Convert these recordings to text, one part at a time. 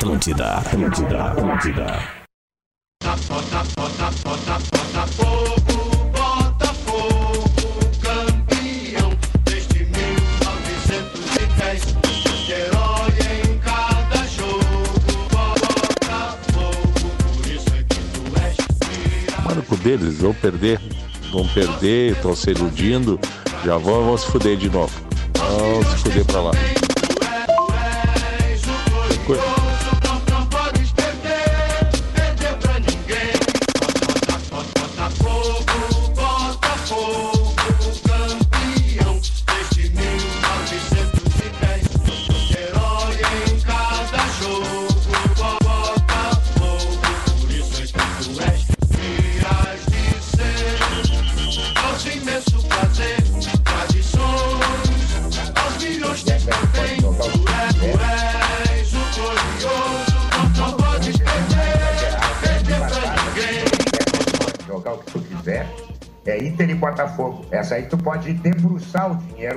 Atlântida, Atlântida, Atlântida. Botafogo, Botafogo, campeão desde 1910. Herói em cada jogo, Botafogo, por isso é que tu és. Mano, com deles, vão perder. Vão perder, estão se iludindo. Já vão, vão se fuder de novo. Vão se fuder pra lá.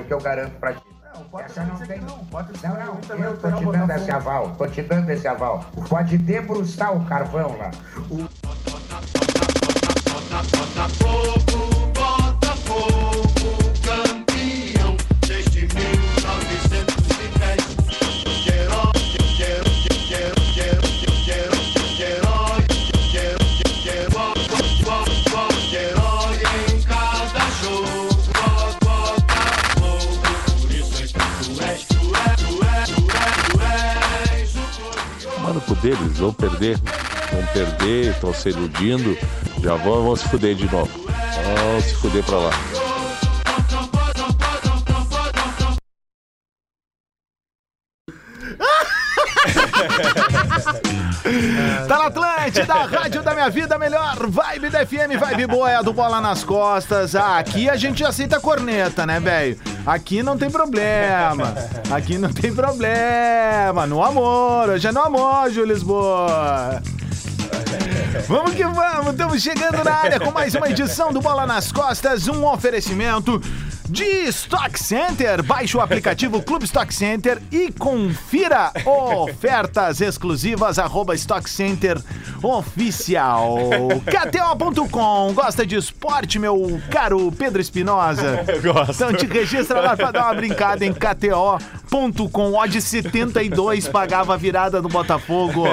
O que eu garanto pra ti. Essa não tem. Não, não, eu tô te dando esse aval. Tô te dando esse aval. Pode debruçar o carvão lá. Botafogo, deles, vão perder. Vão perder, estão se iludindo. Já vão, vão se fuder de novo. Vão se fuder pra lá. Tá na Atlântida, rádio da minha vida, melhor vibe da FM, vibe boa é a do Bola nas Costas. Ah, aqui a gente aceita corneta, né, velho? Aqui não tem problema. Aqui não tem problema. No amor, hoje é no amor, Júlio. Vamos que vamos, estamos chegando na área com mais uma edição do Bola nas Costas, um oferecimento de Stock Center. Baixe o aplicativo Clube Stock Center e confira ofertas exclusivas arroba Stock Center Oficial. KTO.com, gosta de esporte, meu caro Pedro Espinosa? Gosto. Então te registra lá pra dar uma brincada em KTO.com. Odd 72 pagava a virada do Botafogo.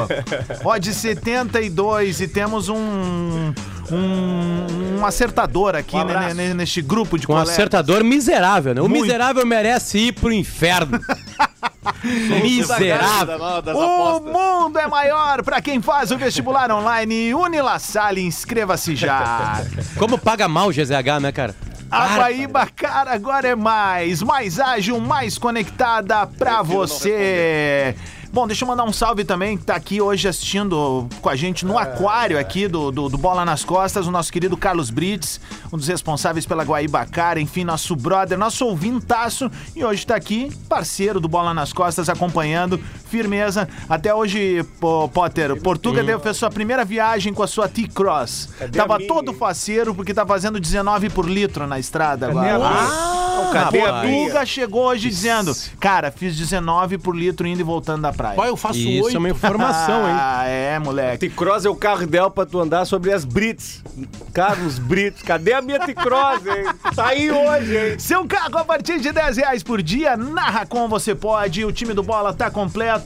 Odd 72 e temos um. Um, um acertador aqui né, abraço. né, neste grupo de Um colegas. acertador miserável, né? O Muito. miserável merece ir pro inferno. miserável. O mundo é maior para quem faz o vestibular online. Unila Salle, inscreva-se já. Como paga mal o GZH, né, cara? A Guaíba Cara agora é mais, mais ágil, mais conectada pra você. Bom, deixa eu mandar um salve também, que tá aqui hoje assistindo com a gente no aquário aqui do, do, do Bola nas Costas, o nosso querido Carlos Brits, um dos responsáveis pela Guaíba Cara, enfim, nosso brother, nosso ouvintaço, e hoje tá aqui, parceiro do Bola nas Costas, acompanhando, firmeza. Até hoje, Potter, o Portuga deu, fez sua primeira viagem com a sua T-Cross. Tava minha? todo faceiro, porque tá fazendo 19 por litro na estrada agora. Ah, a Portuga chegou hoje dizendo, cara, fiz 19 por litro indo e voltando da praia. Pai, eu faço Isso oito. é uma informação, hein? Ah, é, moleque. T-Cross é o carro ideal pra tu andar sobre as Brits. Carlos Brits. Cadê a minha T-Cross, hein? Tá aí hoje, hein? Seu carro a partir de 10 reais por dia, na Racon você pode, o time do Bola tá completo.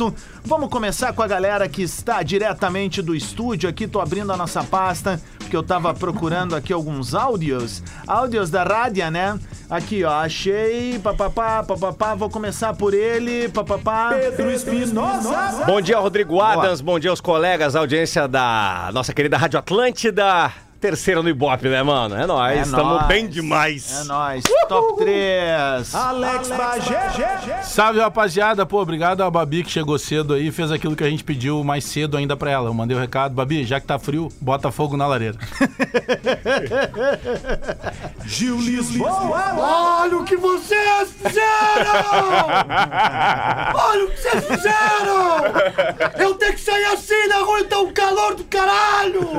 Vamos começar com a galera que está diretamente do estúdio aqui, tô abrindo a nossa pasta, porque eu tava procurando aqui alguns áudios, áudios da rádio, né? Aqui, ó, achei, papapá, papapá, vou começar por ele, papapá. Pedro Espinosa. Bom dia, Rodrigo Adams. Bom dia aos colegas, audiência da nossa querida Rádio Atlântida. Terceira no Ibope, né, mano? É nóis. É Estamos bem demais. É nóis, top 3. Alex Bagé. Salve, rapaziada. Pô, obrigado a Babi que chegou cedo aí e fez aquilo que a gente pediu mais cedo ainda pra ela. Eu mandei o recado. Babi, já que tá frio, bota fogo na lareira. Gil Lisboa. Olha o que vocês fizeram! Olha o que vocês fizeram! Eu tenho que sair assim na rua, tá um calor do caralho!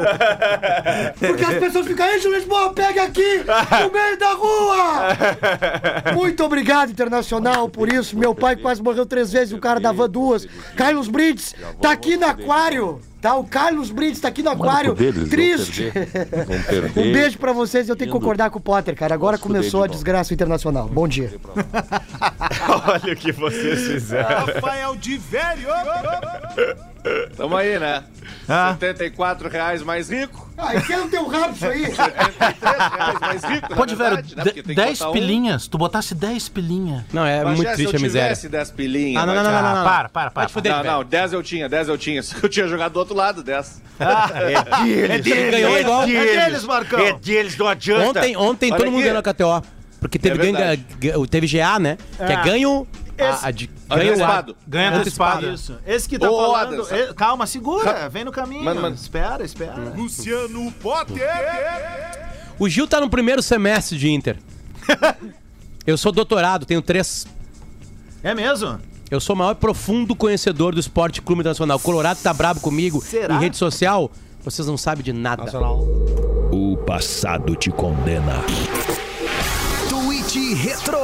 Porque as pessoas ficam, ei, Júlio Lisboa, pega aqui, no meio da rua! Muito obrigado, Internacional, por isso. Meu pai quase morreu três vezes, o cara dava duas. Carlos Brits, tá aqui no aquário. Tá, o Carlos Brits tá aqui no aquário, deles, triste. Vão perder. Vão perder. Um beijo pra vocês, eu tenho que concordar com o Potter, cara. Agora fuder começou de a desgraça internacional. Bom dia. Olha o que vocês fizeram. Rafael de velho. Tamo aí, né? Ah. 74 reais mais rico. Ah, enfia no teu rabo isso aí. 73 reais mais rico, Pode, velho, né? Porque tem que 10 botar um. pilinhas. Tu botasse 10 pilinhas. Não, é Mas muito já, triste se a eu miséria. tivesse 10 pilinhas... Ah, não, não, não, não, não. Para, para, para. Não, não, 10 eu tinha, 10 eu tinha. Só que eu tinha jogado do outro lado, 10. Ele ganhou igual. É deles, Marcão. É deles, não adianta. Ontem, ontem Olha todo mundo ganhou na KTO. Porque teve, É ganho, ga- teve GA, né? Que é ganho. Esse- A, a de, Olha ganho o a- espado. Ganha antecipado. Isso. Esse que tá Ô, falando. Adams. eh, calma, segura. Vem no caminho. Manda, manda. Espera, espera. Luciano Potter. O Gil tá no primeiro semestre de Inter. Eu sou doutorado, tenho três. É mesmo? Eu sou o maior profundo conhecedor do Esporte Clube Nacional. O Colorado tá brabo comigo Será? em rede social. Vocês não sabem de nada. O passado te condena. Tweet Retro.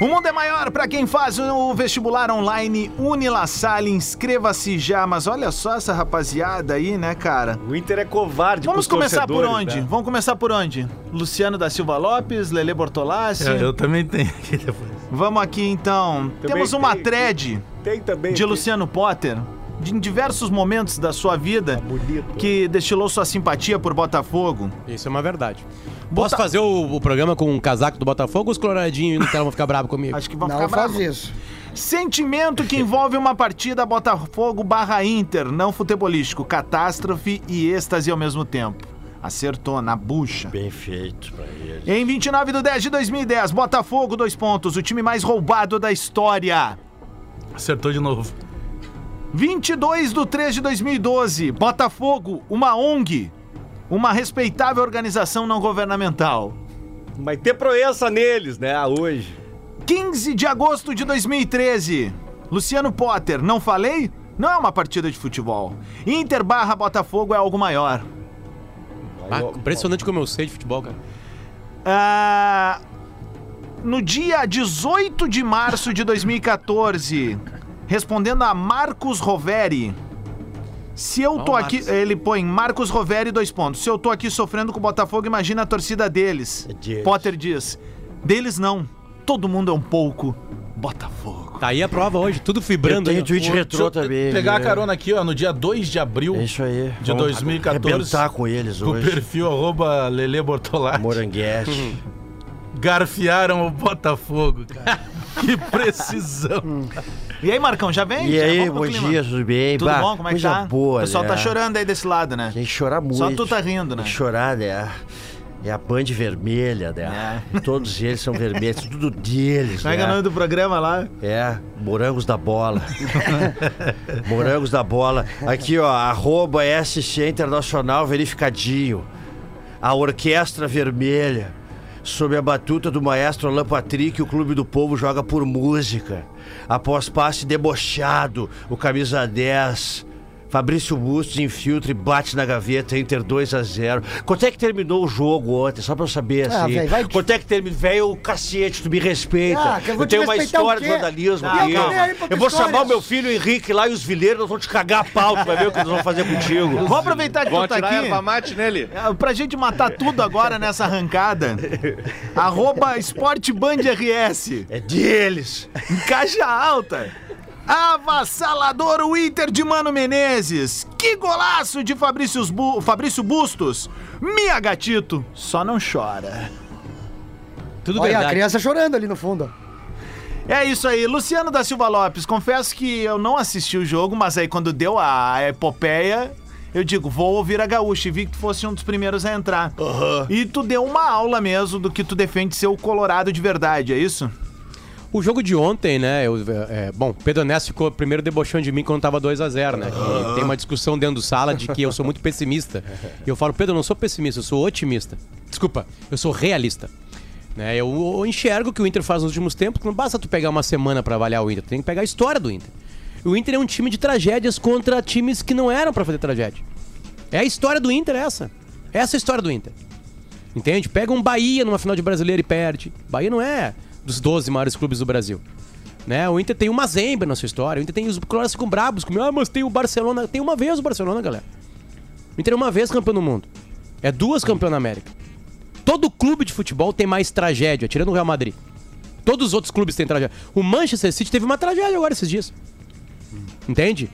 O mundo é maior para quem faz o vestibular online Unila Salle. Inscreva-se já. Mas olha só essa rapaziada aí, né, cara? O Inter é covarde Vamos começar por onde? né? Vamos começar por onde? Luciano da Silva Lopes, Lele Bortolassi. Eu, eu também tenho aqui depois. Vamos aqui então. Também Temos uma tem. thread Tem também. de Luciano Potter. De, em diversos momentos da sua vida bonito. que destilou sua simpatia por Botafogo. Isso é uma verdade. Bota- Posso fazer o, o programa com um casaco do Botafogo ou os coloradinhos no vão ficar bravos comigo? Acho que vão Não ficar faz bravos. isso. Sentimento que envolve uma partida Botafogo barra Inter, não futebolístico, catástrofe e êxtase ao mesmo tempo. Acertou na bucha. Bem feito pra ele. Em 29 de 10 de 2010, Botafogo, dois pontos, o time mais roubado da história. Acertou de novo. 22 de 3 de 2012, Botafogo, uma ONG, uma respeitável organização não governamental. Vai ter proença neles, né? Hoje. 15 de agosto de 2013, Luciano Potter, não falei? Não é uma partida de futebol. Inter barra Botafogo é algo maior. Ah, impressionante como eu sei de futebol, cara. Ah, no dia 18 de março de 2014, respondendo a Marcos Roveri. Se eu tô aqui, ele põe Marcos Roveri dois pontos. Se eu tô aqui sofrendo com o Botafogo, imagina a torcida deles. É deles. Potter diz: "Deles não. Todo mundo é um pouco Botafogo." Tá aí a prova hoje, tudo fibrando. aí, ó. tweet Deixa eu pegar a carona aqui, ó, no dia 2 de abril É isso aí. de Vamos 2014. arrebentar com eles Com o hoje. perfil arroba Lele Bortolatti. Moranguete. Garfiaram o Botafogo, cara. que precisão. E aí, Marcão, já vem? E Já aí, bom clima. dia, tudo bem? Tudo Bah, bom? Como é que coisa tá? boa, o pessoal né? tá chorando aí desse lado, né? Tem que chorar muito. Só tu tá rindo, né? Tem que chorar, né? É a Band vermelha, né? Todos eles são vermelhos, tudo deles, Como é é o né? nome do programa lá? É, Morangos da Bola. Morangos da Bola. Aqui, ó, arroba SC Internacional verificadinho. A Orquestra Vermelha. Sob a batuta do maestro Alain Patrick, o Clube do Povo joga por música. Após passe debochado, o camisa 10. Fabrício Bustos infiltra e bate na gaveta, Inter 2 a 0 Quanto é que terminou o jogo ontem? Só pra eu saber, Ah, assim. véi, vai- Quanto é que terminou? Velho, o cacete, tu me respeita. Ah, eu vou eu te tenho uma história de vandalismo Ah, aqui. eu Eu vou história. chamar o meu filho Henrique lá e os vileiros, nós vamos te cagar a pau, tu vai ver o que eles vão fazer contigo. Vamos aproveitar que Vão tu tá aqui. erva mate nele. É, Pra gente matar tudo agora nessa arrancada. Arroba Band RS. É deles. Em caixa alta. Avassalador o Inter de Mano Menezes. Que golaço de Fabrício, Bu- Fabrício Bustos. Minha gatito, só não chora. Tudo Olha a verdade. criança chorando ali no fundo. É isso aí, Luciano da Silva Lopes. Confesso que eu não assisti o jogo, mas aí quando deu a epopeia, eu digo, vou ouvir a gaúcha e vi que tu fosse um dos primeiros a entrar. E tu deu uma aula mesmo do que tu defende ser o Colorado de verdade, é isso? O jogo de ontem, né? Eu, é, bom, o Pedro Neto ficou primeiro debochando de mim quando tava 2x0, né? Que tem uma discussão dentro do sala de que eu sou muito pessimista. E eu falo, Pedro, eu não sou pessimista, eu sou otimista. Desculpa, eu sou realista. Né, eu, eu enxergo que o Inter faz nos últimos tempos, que não basta tu pegar uma semana pra avaliar o Inter, tu tem que pegar a história do Inter. O Inter é um time de tragédias contra times que não eram pra fazer tragédia. É a história do Inter essa. Essa é a história do Inter. Entende? Pega um Bahia numa final de brasileiro e perde. Bahia não é dos 12 maiores clubes do Brasil. Né? O Inter tem uma Zemba na sua história. O Inter tem os ficam brabos comigo. Ah, mas tem o Barcelona. Tem uma vez o Barcelona, galera. O Inter é uma vez campeão do mundo. É duas campeão na América. Todo clube de futebol tem mais tragédia, tirando o Real Madrid. Todos os outros clubes têm tragédia. O Manchester City teve uma tragédia agora esses dias. Entende?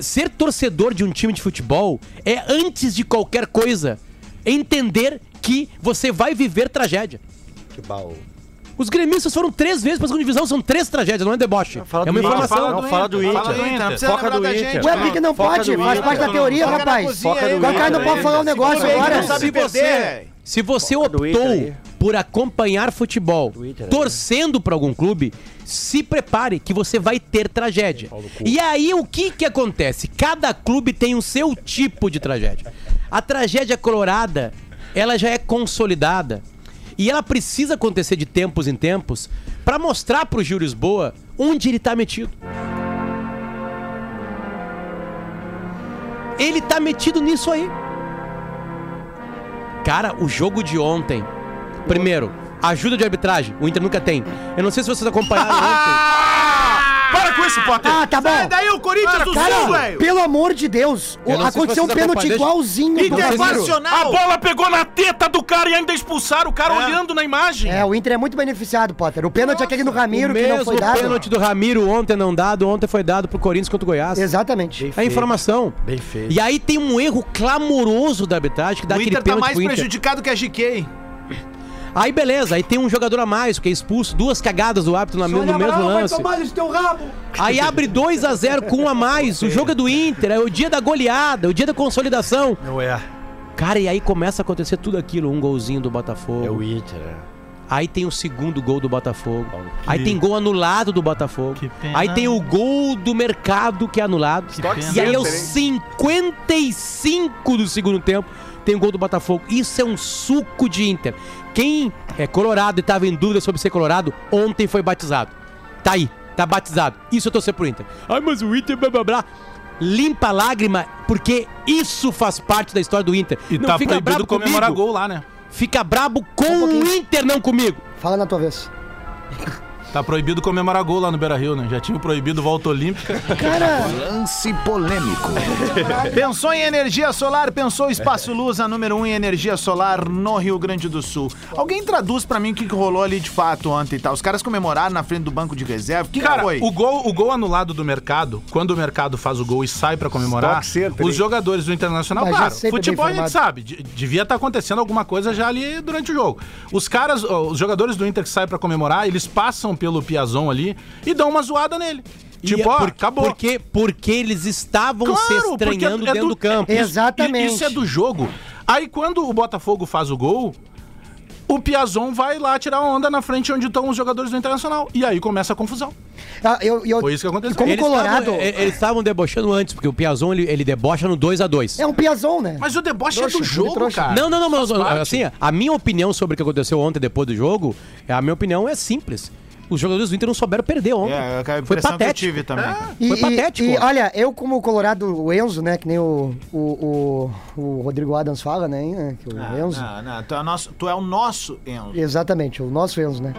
Ser torcedor de um time de futebol é, antes de qualquer coisa, entender que você vai viver tragédia. Que baú. Os gremistas foram três vezes pra segunda divisão, são três tragédias, não é deboche. Fala é uma do informação. Não, fala do Inter. Fala do Inter. Não precisa Foca do Inter. gente. Ué, por que, não Foca pode? Faz parte da teoria, Foca rapaz. Foca do O cara não pode falar um negócio agora. Se você, se você optou por acompanhar futebol, aí. torcendo pra algum clube, se prepare que você vai ter tragédia. E aí o que que acontece? Cada clube tem o seu tipo de tragédia. A tragédia colorada, ela já é consolidada. E ela precisa acontecer de tempos em tempos pra mostrar pro Gil Lisboa onde ele tá metido. Ele tá metido nisso aí. Cara, o jogo de ontem. Primeiro, ajuda de arbitragem. O Inter nunca tem. Eu não sei se vocês acompanharam ontem. Para com isso, Potter. Ah, tá bom. Sai daí o Corinthians do Sul, Cara, velho. pelo amor de Deus, se aconteceu um pênalti igualzinho do. Internacional. A bola pegou na teta do cara e ainda expulsaram o cara olhando na imagem. É, o Inter é muito beneficiado, Potter. O pênalti é aquele no O Ramiro que não foi dado. pênalti do Ramiro ontem não dado, ontem foi dado pro Corinthians contra o Goiás. Exatamente. É informação. Bem feito. E aí tem um erro clamoroso da arbitragem que dá O aquele Inter tá pênalti mais pro Inter. prejudicado que a GK. Aí beleza, aí tem um jogador a mais que é expulso, duas cagadas do árbitro na- no mesmo lance. isso teu rabo. Aí abre 2 a 0 com um a mais. O jogo é do Inter, é o dia da goleada, é o dia da consolidação. Não é. Cara, e aí começa a acontecer tudo aquilo, um golzinho do Botafogo. É o Inter, é. Aí tem o segundo gol do Botafogo. Aí tem gol anulado do Botafogo. Que pena. Aí tem o gol do mercado que é anulado. pena. E aí aos Center, 55 do segundo tempo tem o gol do Botafogo. Isso é um suco de Inter. Quem é colorado e tava em dúvida sobre ser colorado, ontem foi batizado. Tá aí, tá batizado. Isso eu torcer pro Inter. Ai, mas o Inter blá blá blá. Limpa a lágrima, porque isso faz parte da história do Inter. E tá proibido comemorar gol lá, né? Fica brabo com um o. Inter, não comigo. Fala na tua vez. Tá proibido comemorar gol lá no Beira Rio, né? Já tinha proibido volta olímpica. Cara, Lance polêmico. Pensou em energia solar, pensou Espaço Luz, a número 1 um em energia solar no Rio Grande do Sul. Alguém traduz pra mim o que que rolou ali de fato ontem, tá? Os caras comemoraram na frente do banco de reserva. O que, que Cara, foi? o gol, o gol anulado do mercado, quando o mercado faz o gol e sai pra comemorar, os jogadores do Internacional, Mas claro, futebol a gente sabe, de- devia estar acontecendo alguma coisa já ali durante o jogo. Os caras, os jogadores do Inter que saem pra comemorar, eles passam pelo Piazon ali e dão uma zoada nele. Tipo, E ó, por- acabou. Porque, porque eles estavam se Claro, porque estranhando é dentro do campo. Isso- Exatamente. Isso é do jogo. Aí quando o Botafogo faz o gol, o Piazon vai lá tirar onda na frente onde estão os jogadores do Internacional. E aí começa a confusão. ah, eu, eu, Foi isso que aconteceu. Como Eles Colorado- estavam- e- Eles estavam debochando antes, porque o Piazon ele, ele debocha no 2 a 2 é um piazão, né? Mas o deboche Trouxa, é do jogo, cara. Não, não, não, mas assim, a minha opinião sobre o que aconteceu ontem depois do jogo, a minha opinião é simples. Os jogadores do Inter não souberam perder ontem. É, a Foi impressão que eu patético. tive também. E, Foi e- patético. E, olha, eu como Colorado, o Enzo, né? Que nem o, o, o, o Rodrigo Adams fala, né? Que o Enzo. Não, não, tu é, nosso, tu é o nosso Enzo. Exatamente, o nosso Enzo, né?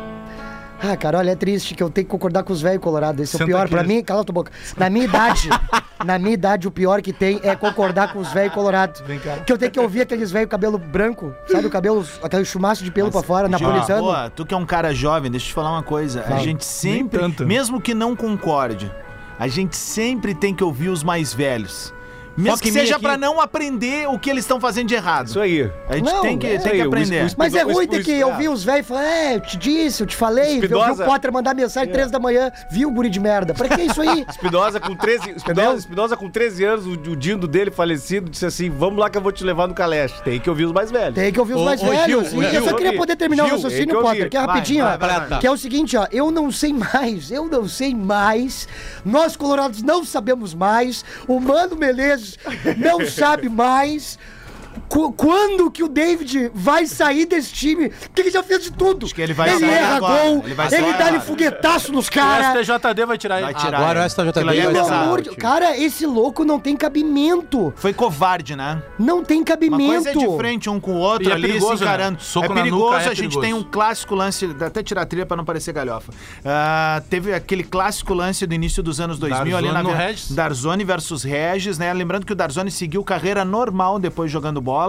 Ah, cara, olha, é triste que eu tenho que concordar com os velhos colorados. Esse é o Senta pior. aqui. Pra mim, cala tua boca. Na minha idade, na minha idade, o pior que tem é concordar com os velhos colorados. Que eu tenho que ouvir aqueles velhos cabelo branco, sabe? O cabelo, aquele chumaço de pelo pra fora, napolitano. Pô, tu que é um cara jovem, deixa eu te falar uma coisa. A gente sempre, tanto. mesmo que não concorde, a gente sempre tem que ouvir os mais velhos. Mesmo que seja aqui. pra não aprender o que eles estão fazendo de errado. Isso aí. A gente Não, tem que, é tem que o aprender. es- Mas é ruim ter que ouvir os velhos e falar, é, eu te disse, eu te falei, eu vi Espidosa- o Potter mandar mensagem três da manhã, viu, guri de merda. Pra que isso aí? Espinosa com 13, Espinosa, Espinosa com 13 anos, o, o dindo dele falecido, disse assim: Vamos lá que eu vou te levar no Caleste. Tem que ouvir os mais velhos. Tem que ouvir os mais velhos. Gil, E eu só queria poder terminar o Gil, raciocínio, tem que Potter, que é rapidinho, vai, ó. vai, vai. Que é o seguinte, ó. Eu não sei mais, eu não sei mais. Nós, colorados, não sabemos mais. O Mano Não sabe mais. Qu- quando que o David vai sair desse time? Porque ele já fez de tudo. Acho que ele vai ele sair erra agora. gol, Ele vai ele, dá-lhe agora. foguetaço nos O caras. STJD vai tirar ele. Vai tirar Agora ele. o STJD ali é vai pesado. amor de... Cara, esse louco não tem cabimento. Foi covarde, né? Não tem Uma cabimento. coisa é de frente um com o outro E é ali perigoso, se encarando. né? Soco é na perigoso, nuca é a gente perigoso. tem um clássico lance, dá até tirar a trilha pra não parecer galhofa. Ah, teve aquele clássico lance do início dos anos 2000 ali na Regis. Darzoni versus Regis, né? Lembrando que o Darzoni seguiu carreira normal depois jogando bola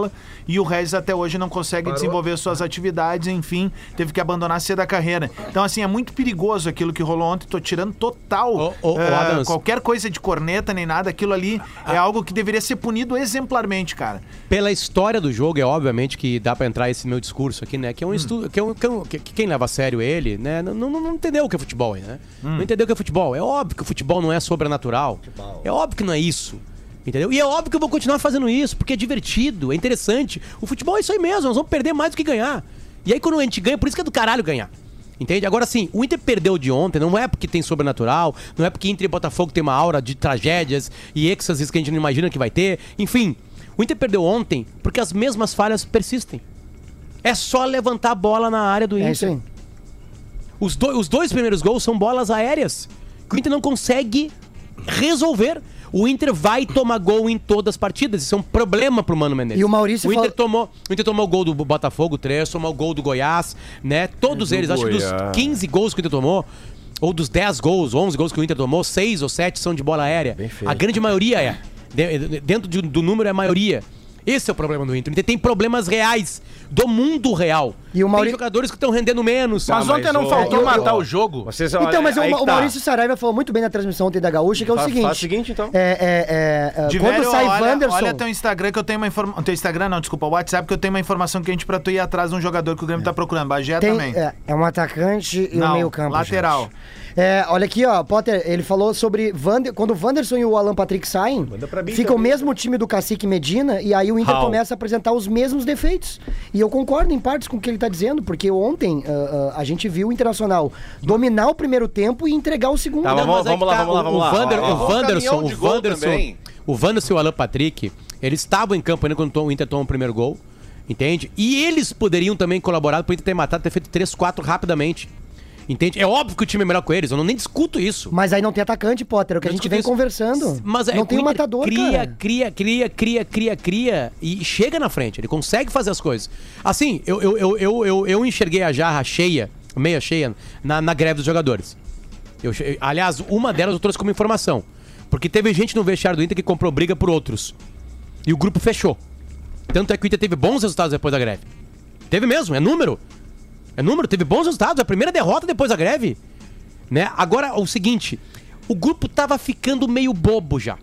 e o Regis até hoje não consegue desenvolver suas atividades, enfim, teve que abandonar cedo a carreira. Então assim, é muito perigoso aquilo que rolou ontem, tô tirando total ah, Adams. qualquer coisa de corneta nem nada, aquilo ali é algo que deveria ser punido exemplarmente, cara. Pela história do jogo, é obviamente que dá pra entrar esse meu discurso aqui, né? Que é um estudo. Que, é um, que, é um- que- que quem leva a sério ele, né? Não, não, não entendeu o que é futebol, né? Não entendeu o que é futebol. É óbvio que o futebol não é sobrenatural. É óbvio que não é isso. Entendeu? E é óbvio que eu vou continuar fazendo isso, porque é divertido, é interessante. O futebol é isso aí mesmo, nós vamos perder mais do que ganhar. E aí quando a gente ganha, por isso que é do caralho ganhar. Entende? Agora sim, o Inter perdeu de ontem, não é porque tem sobrenatural, não é porque Inter e Botafogo tem uma aura de tragédias e êxtases que a gente não imagina que vai ter. Enfim, o Inter perdeu ontem porque as mesmas falhas persistem. É só levantar a bola na área do Inter. É isso aí. Os, do- os dois primeiros gols são bolas aéreas. Que o Inter não consegue resolver. O Inter vai tomar gol em todas as partidas. Isso é um problema pro Mano Menezes. E o Maurício o Inter fala- tomou O Inter tomou o gol do Botafogo, 3, tomou o gol do Goiás, né? Todos eles, acho que dos Goiás. 15 gols que o Inter tomou, ou dos 10 gols, 11 gols que o Inter tomou, 6 ou 7 são de bola aérea. A grande maioria é. De- de- dentro de- do número é a maioria. Esse é o problema do Inter. O Inter tem problemas reais do mundo real. E o Mauri- Tem jogadores que estão rendendo menos. Mas Tá, ontem mas não o- faltou eu- matar eu- o jogo. Vocês, Então, mas o, que o tá. Maurício Saraiva falou muito bem na transmissão ontem da Gaúcha, que é o Faz- seguinte. faz o seguinte, então. É, é, é, é, De quando velho, sai olha, Wanderson... olha teu Instagram que eu tenho uma informação. Teu Instagram não, desculpa, o WhatsApp que eu tenho uma informação quente pra tu ir atrás de um jogador que o Grêmio tá procurando. Bagé Tem, também. é, é um atacante e um Não, meio campo. lateral. gente. É, olha aqui, ó, Potter, ele falou sobre Vander, quando o Wanderson e o Alan Patrick saem, fica o também. mesmo time do Cacique Medina e aí o Inter How? começa a apresentar os mesmos defeitos. E eu concordo em partes com o que ele tá dizendo, porque ontem ah, ah, a gente viu o Internacional dominar o primeiro tempo e entregar o segundo. Tá, Não, vamos- aí vamos lá, vamos lá, o- vamos o lá. Vander- Ó, ó, o. Wanderson, o Wanderson, o Wanderson e o Alan Patrick, eles estavam em campo ainda quando o Inter tomou o primeiro gol, entende? E eles poderiam também colaborar pro Inter ter matado, ter feito 3, 4 rapidamente. Entende? É óbvio que o time é melhor com eles, eu não nem discuto isso. Mas aí não tem atacante, Potter, é o que a gente vem isso. conversando. Mas é, não tem o um matador, cria, cara. cria, cria, cria, cria, cria e chega na frente. Ele consegue fazer as coisas. Assim, eu, eu, eu, eu, eu, eu enxerguei a jarra cheia, meia cheia, na, na greve dos jogadores. Eu, aliás, uma delas eu trouxe como informação. Porque teve gente no vestiário do Inter que comprou briga por outros. E o grupo fechou. Tanto é que o Inter teve bons resultados depois da greve. Teve mesmo, é número. É número, teve bons resultados. A primeira derrota depois da greve. Né? Agora, o seguinte, o grupo tava ficando meio bobo já.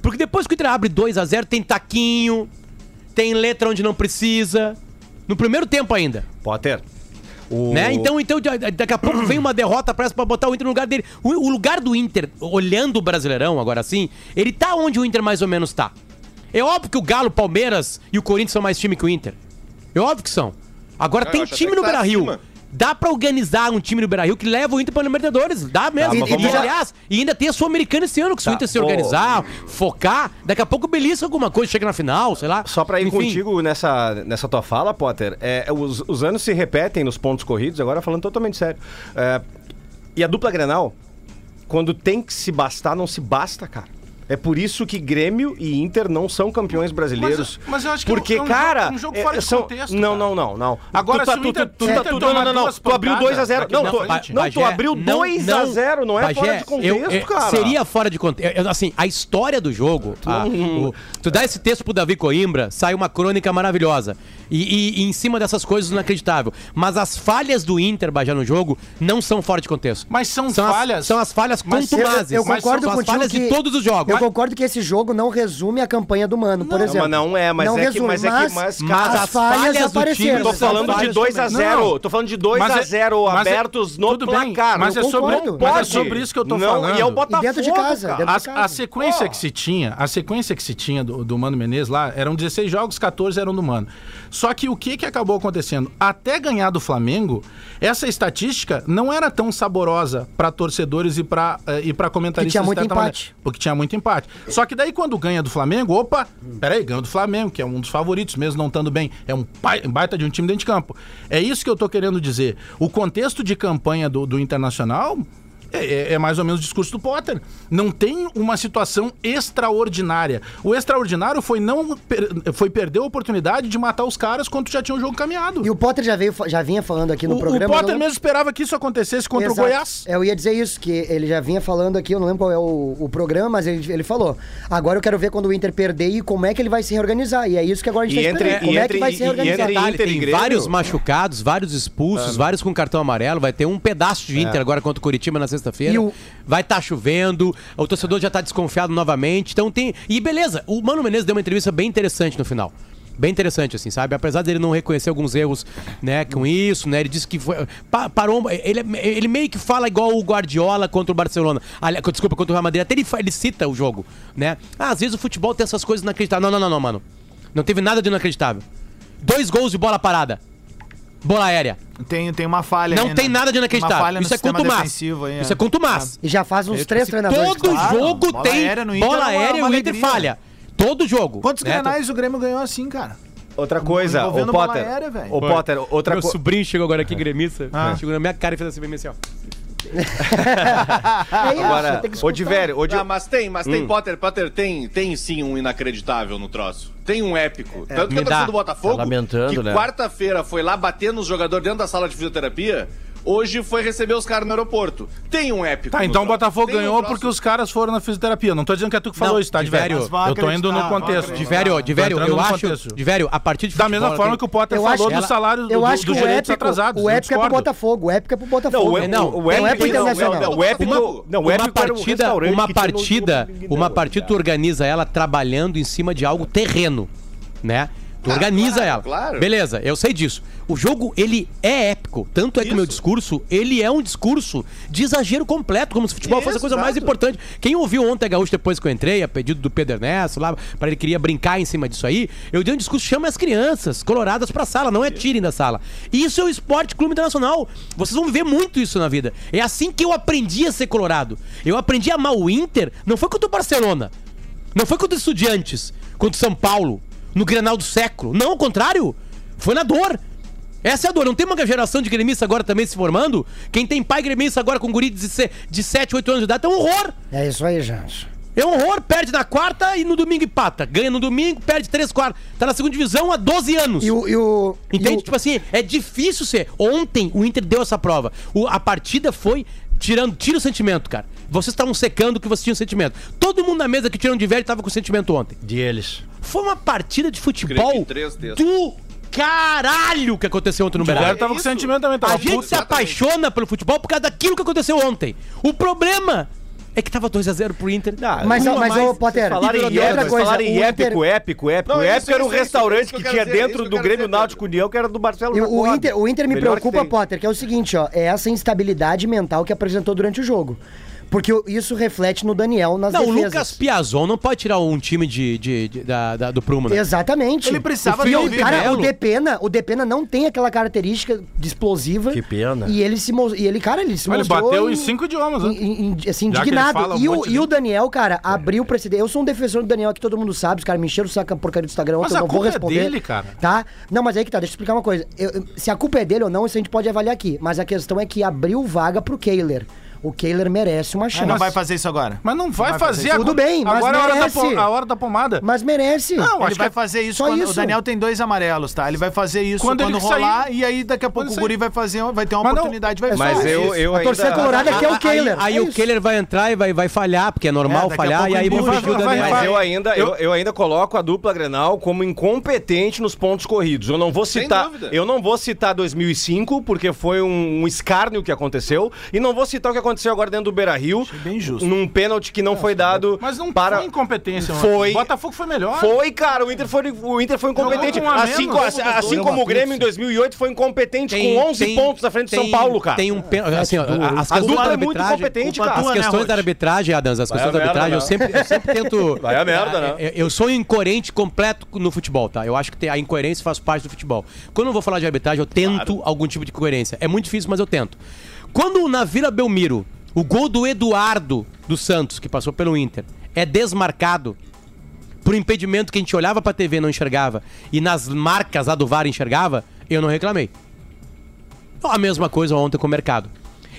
Porque depois que o Inter abre 2 a 0 tem taquinho, tem letra onde não precisa. No primeiro tempo ainda. Potter. O... Né? Então, então da- da- daqui a pouco vem uma derrota parece pra botar o Inter no lugar dele. O, o lugar do Inter, olhando o Brasileirão agora sim, ele tá onde o Inter mais ou menos tá. É óbvio que o Galo, o Palmeiras e o Corinthians são mais time que o Inter. É óbvio que são. Agora Eu tem time no tá acima. Dá pra organizar um time no Beira-Rio que leva o Inter pra Libertadores. Dá mesmo. Tá, e, e, aliás, e ainda tem a Sul-Americana esse ano, que se o Tá, Inter se pô. organizar, focar, daqui a pouco belisca alguma coisa, chega na final, sei lá. Só pra ir Enfim. contigo nessa, nessa tua fala, Potter, é, os, os anos se repetem nos pontos corridos, agora falando totalmente sério. É, e a dupla Grenal, quando tem que se bastar, não se basta, cara. É por isso que Grêmio e Inter não são campeões brasileiros. Mas- mas eu acho que Porque, é um- é um cara. jogo- um jogo fora de contexto, Não, não, não, não. Agora, tu, se o Inter- tu, tu, tá- Inter tu, não, não, não. Tu abriu pancadas 2x0. daqui Não, tu, frente. não, tu abriu 2x0. Não, é fora de contexto, eu- cara. Seria fora de contexto. Assim, a história do jogo. a- o- tu dá esse texto pro Davi Coimbra, sai uma crônica maravilhosa. E, e- e em cima dessas coisas, inacreditável. Mas as falhas do Inter, Bajá, no jogo, não são fora de contexto. Mas são, São falhas. as, são as falhas Mas contumazes. Eu, eu Mas concordo são as falhas que, de todos os jogos. Eu Mas- concordo que esse jogo não resume a campanha do Mano, por exemplo. mas não é, mas é que- resume, mas é que- mas, cara, as falhas, as falhas do apareceram. time Tô falando de falhas 2x0. Não. Tô falando de Mas é- 2x0 mas é- abertos no placar. mas Não é sobre- mas é sobre isso que eu tô não, falando. E é o Botafogo, dentro de casa, A, de casa. a sequência que se tinha, a sequência que se tinha do, do Mano Menezes lá, eram 16 jogos, 14 eram do Mano. Só que o que, que acabou acontecendo? Até ganhar do Flamengo, essa estatística não era tão saborosa para torcedores e para e para comentaristas. Que tinha muito empate. maneira. porque tinha muito empate. Só que daí quando ganha do Flamengo, opa, peraí, ganhou do Flamengo, que é um dos favoritos, mesmo não estando bem, é um baita de um time dentro de campo. É isso que eu tô querendo dizer. O contexto de campanha do, do Internacional é, é- é mais ou menos o discurso do Potter. Não tem uma situação extraordinária. O extraordinário foi não per- foi perder a oportunidade de matar os caras quando já tinha o jogo caminhado. E o Potter já, veio, já vinha falando aqui no O, o programa. Potter não- mesmo esperava que isso acontecesse contra Exato. o Goiás. Eu ia dizer isso, que ele já vinha falando aqui, eu não lembro qual é o, o programa, mas ele, ele falou. Agora eu quero ver quando o Inter perder e como é que ele vai se reorganizar. E é isso que agora a gente E tá entre- esperando. e Como é entre- que vai e- se e reorganizar? entre- Inter e tem Grêmio? vários machucados, vários expulsos, vários com cartão amarelo. Vai ter um pedaço de Inter agora contra o Curitiba na sexta-feira. O- Vai estar chovendo, o torcedor já tá desconfiado novamente. Então tem. E beleza, o Mano Menezes deu uma entrevista bem interessante no final. Bem interessante, assim, sabe? Apesar dele não reconhecer alguns erros, né, com isso, né? Ele disse que foi. pa- parou. Ele, ele meio que fala igual o Guardiola contra o Barcelona. Ali, desculpa, contra o Real Madrid. Até ele, ele cita o jogo, né? Ah, às vezes o futebol tem essas coisas inacreditáveis. Não, não, não, não, mano. Não teve nada de inacreditável. Dois gols de bola parada. Bola aérea. Tem, tem uma falha Não aí, tem né? nada de Uma inacreditável. falha no Isso é sistema contumaz. defensivo aí, Isso é contumaz. E já faz uns Eu três treinadores. Todo claro. jogo Bola tem aérea no Inter bola é aérea e o Inter alegria. falha. Todo jogo. Quantos né? grenais o Grêmio ganhou assim, cara? Outra coisa, o Potter. aérea, velho. O Potter, outra Meu coisa. sobrinho chegou agora aqui, gremista. Ah. Chegou na minha cara e fez assim, bem assim, ó. É isso, Agora, tem que ô. Divério, ô Di- Ah, mas tem, mas Hum. tem, Potter, Potter tem, tem sim um inacreditável no troço. Tem um épico. Tanto que a torcida do Botafogo, Tá lamentando, que né? quarta-feira foi lá bater nos jogadores dentro da sala de fisioterapia, hoje foi receber os caras no aeroporto. Tem um épico. Tá, então o. Botafogo Tem um ganhou troço- porque os caras foram na fisioterapia. Não tô dizendo que é tu que falou Não, isso, tá, Diverio. Diverio? Eu tô indo no vão contexto. acreditar. Divério, eu acho. Divério, a partir de Da mesma forma tem- que o Potter Eu falou acho, dos salários do, eu acho dos que o direitos épico, atrasados. o Eu épico é pro. Botafogo, o épico é pro Botafogo. É, não. o, o Não, épico, é pro Internacional. não, o épico, Uma, não, o épico o partida, uma partida, uma partida tu organiza ela trabalhando em cima de algo terreno, né? Tu organiza claro, ela. claro. Beleza, eu sei disso. O jogo, ele é épico. Tanto é que o meu discurso, ele é um discurso de exagero completo, como se o futebol fosse a Isso, coisa mais exato. importante. Quem ouviu ontem a Gaúcho depois que eu entrei, a pedido do Pedro Ernesto, lá, para ele queria brincar em cima disso aí, eu dei um discurso chama as crianças coloradas pra sala, não é tirem da sala. Isso é o Esporte Clube Internacional. Vocês vão ver muito isso na vida. É assim que eu aprendi a ser colorado. Eu aprendi a amar o Inter, não foi contra o Barcelona. Não foi contra o Estudiantes, contra o São Paulo, no Grenal do século. Não, ao contrário. Foi na dor. Essa é a dor. Não tem uma geração de gremistas agora também se formando? Quem tem pai gremista agora com guri de, de 7, 8 anos de idade é um horror. É isso aí, gente. É um horror. Perde na quarta e no domingo empata. Ganha no domingo, perde três quartas. Tá na segunda divisão há 12 anos. E o. E o e Entende? o- Tipo assim, é difícil ser. Ontem o Inter deu essa prova. O- a partida foi tirando, tira o sentimento, cara. Vocês estavam secando que vocês tinham sentimento. Todo mundo na mesa que tirou de velho tava com sentimento ontem. Deles. Foi uma partida de futebol do caralho que aconteceu ontem no Beira. tava com sentimento também. Tava A gente puto. se apaixona pelo futebol por causa daquilo que aconteceu ontem. O problema é que tava 2x0 pro Inter. Mas, Uma mas mais, ô, Potter, Falaram em outra épico, coisa, falaram em épico, Inter, épico, épico. Não, épico isso, era um restaurante isso que tinha dentro do Grêmio dizer, Náutico União, que era do Barcelona. E o, Inter, o Inter me preocupa. Potter, que é o seguinte, ó, é essa instabilidade mental que apresentou durante o jogo. Porque o- isso reflete no Daniel nas Não, o defesas. Lucas Piazon não pode tirar um time de, de- de- da, da- do Prumo, né? Exatamente. Ele precisava O ter o Cara, Melo. o Depena, o Depena não tem aquela característica de explosiva. Que pena. E ele se e ele, cara, ele se Ele mostrou bateu em cinco idiomas, né? em- em- em- assim, Já que ele indignado. um E o, monte e de- o Daniel, cara, abriu o precedente. Eu sou um defensor do Daniel aqui, todo mundo sabe. Os caras me encheram o saco porcaria do Instagram, Mas eu a não vou culpa é responder. dele, cara. Tá? Não, mas aí que tá, deixa eu explicar uma coisa. Eu- se a culpa é dele ou não, isso a gente pode avaliar aqui. Mas a questão é que abriu vaga pro Kehler. O Kehler merece uma chance. não vai fazer isso agora. Mas não vai, vai fazer. fazer. Tudo bem, mas agora é a hora, da, merece. po- a hora da pomada. Mas merece. Não, Ele acho vai que é fazer isso só quando isso. o Daniel tem dois amarelos, tá? Ele vai fazer isso Quando quando, ele sair. rolar e aí daqui a pouco Quando o Guri sair. vai fazer, vai ter uma Mas não- oportunidade, vai Mas fazer eu, eu A torcida colorada quer o Aí, Kehler. aí É o. Kehler vai entrar e vai, vai falhar, porque é normal falhar, e aí vão emburra, fingir o vai- Daniel. vai- Mas eu ainda, eu, ainda coloco a dupla Grenal como incompetente nos pontos corridos. Eu não vou Sem citar, dúvida. eu não vou citar 2005 porque foi um, um escárnio que aconteceu e não vou citar o que aconteceu agora dentro do Beira Rio. bem justo. Num pênalti que não foi dado. Mas não para. foi incompetência. mano. Foi. O Botafogo foi melhor. Foi, cara. O Inter foi, o Inter foi incompetente. A Assim, menos. co- assim, assim como o Grêmio em pizza. 2008 foi incompetente com 11 pontos na frente do São Paulo, cara. Tem um pênalti. Assim, ó, as A questões dupla é muito arbitragem. competente, cara. As né, questões da arbitragem, Adams, as questões a da arbitragem, eu né? sempre, eu sempre tento. Vai a merda, né? É, Eu sou incoerente completo no futebol, tá? Eu acho que tem- a incoerência faz parte do futebol. Quando eu vou falar de arbitragem, eu tento algum tipo de coerência. É muito difícil, mas eu tento. Quando na Vila Belmiro, o gol do Eduardo dos Santos, que passou pelo Inter, é desmarcado por impedimento que a gente olhava pra TV e não enxergava, e nas marcas lá do VAR enxergava, eu não reclamei. A mesma coisa ontem com o mercado.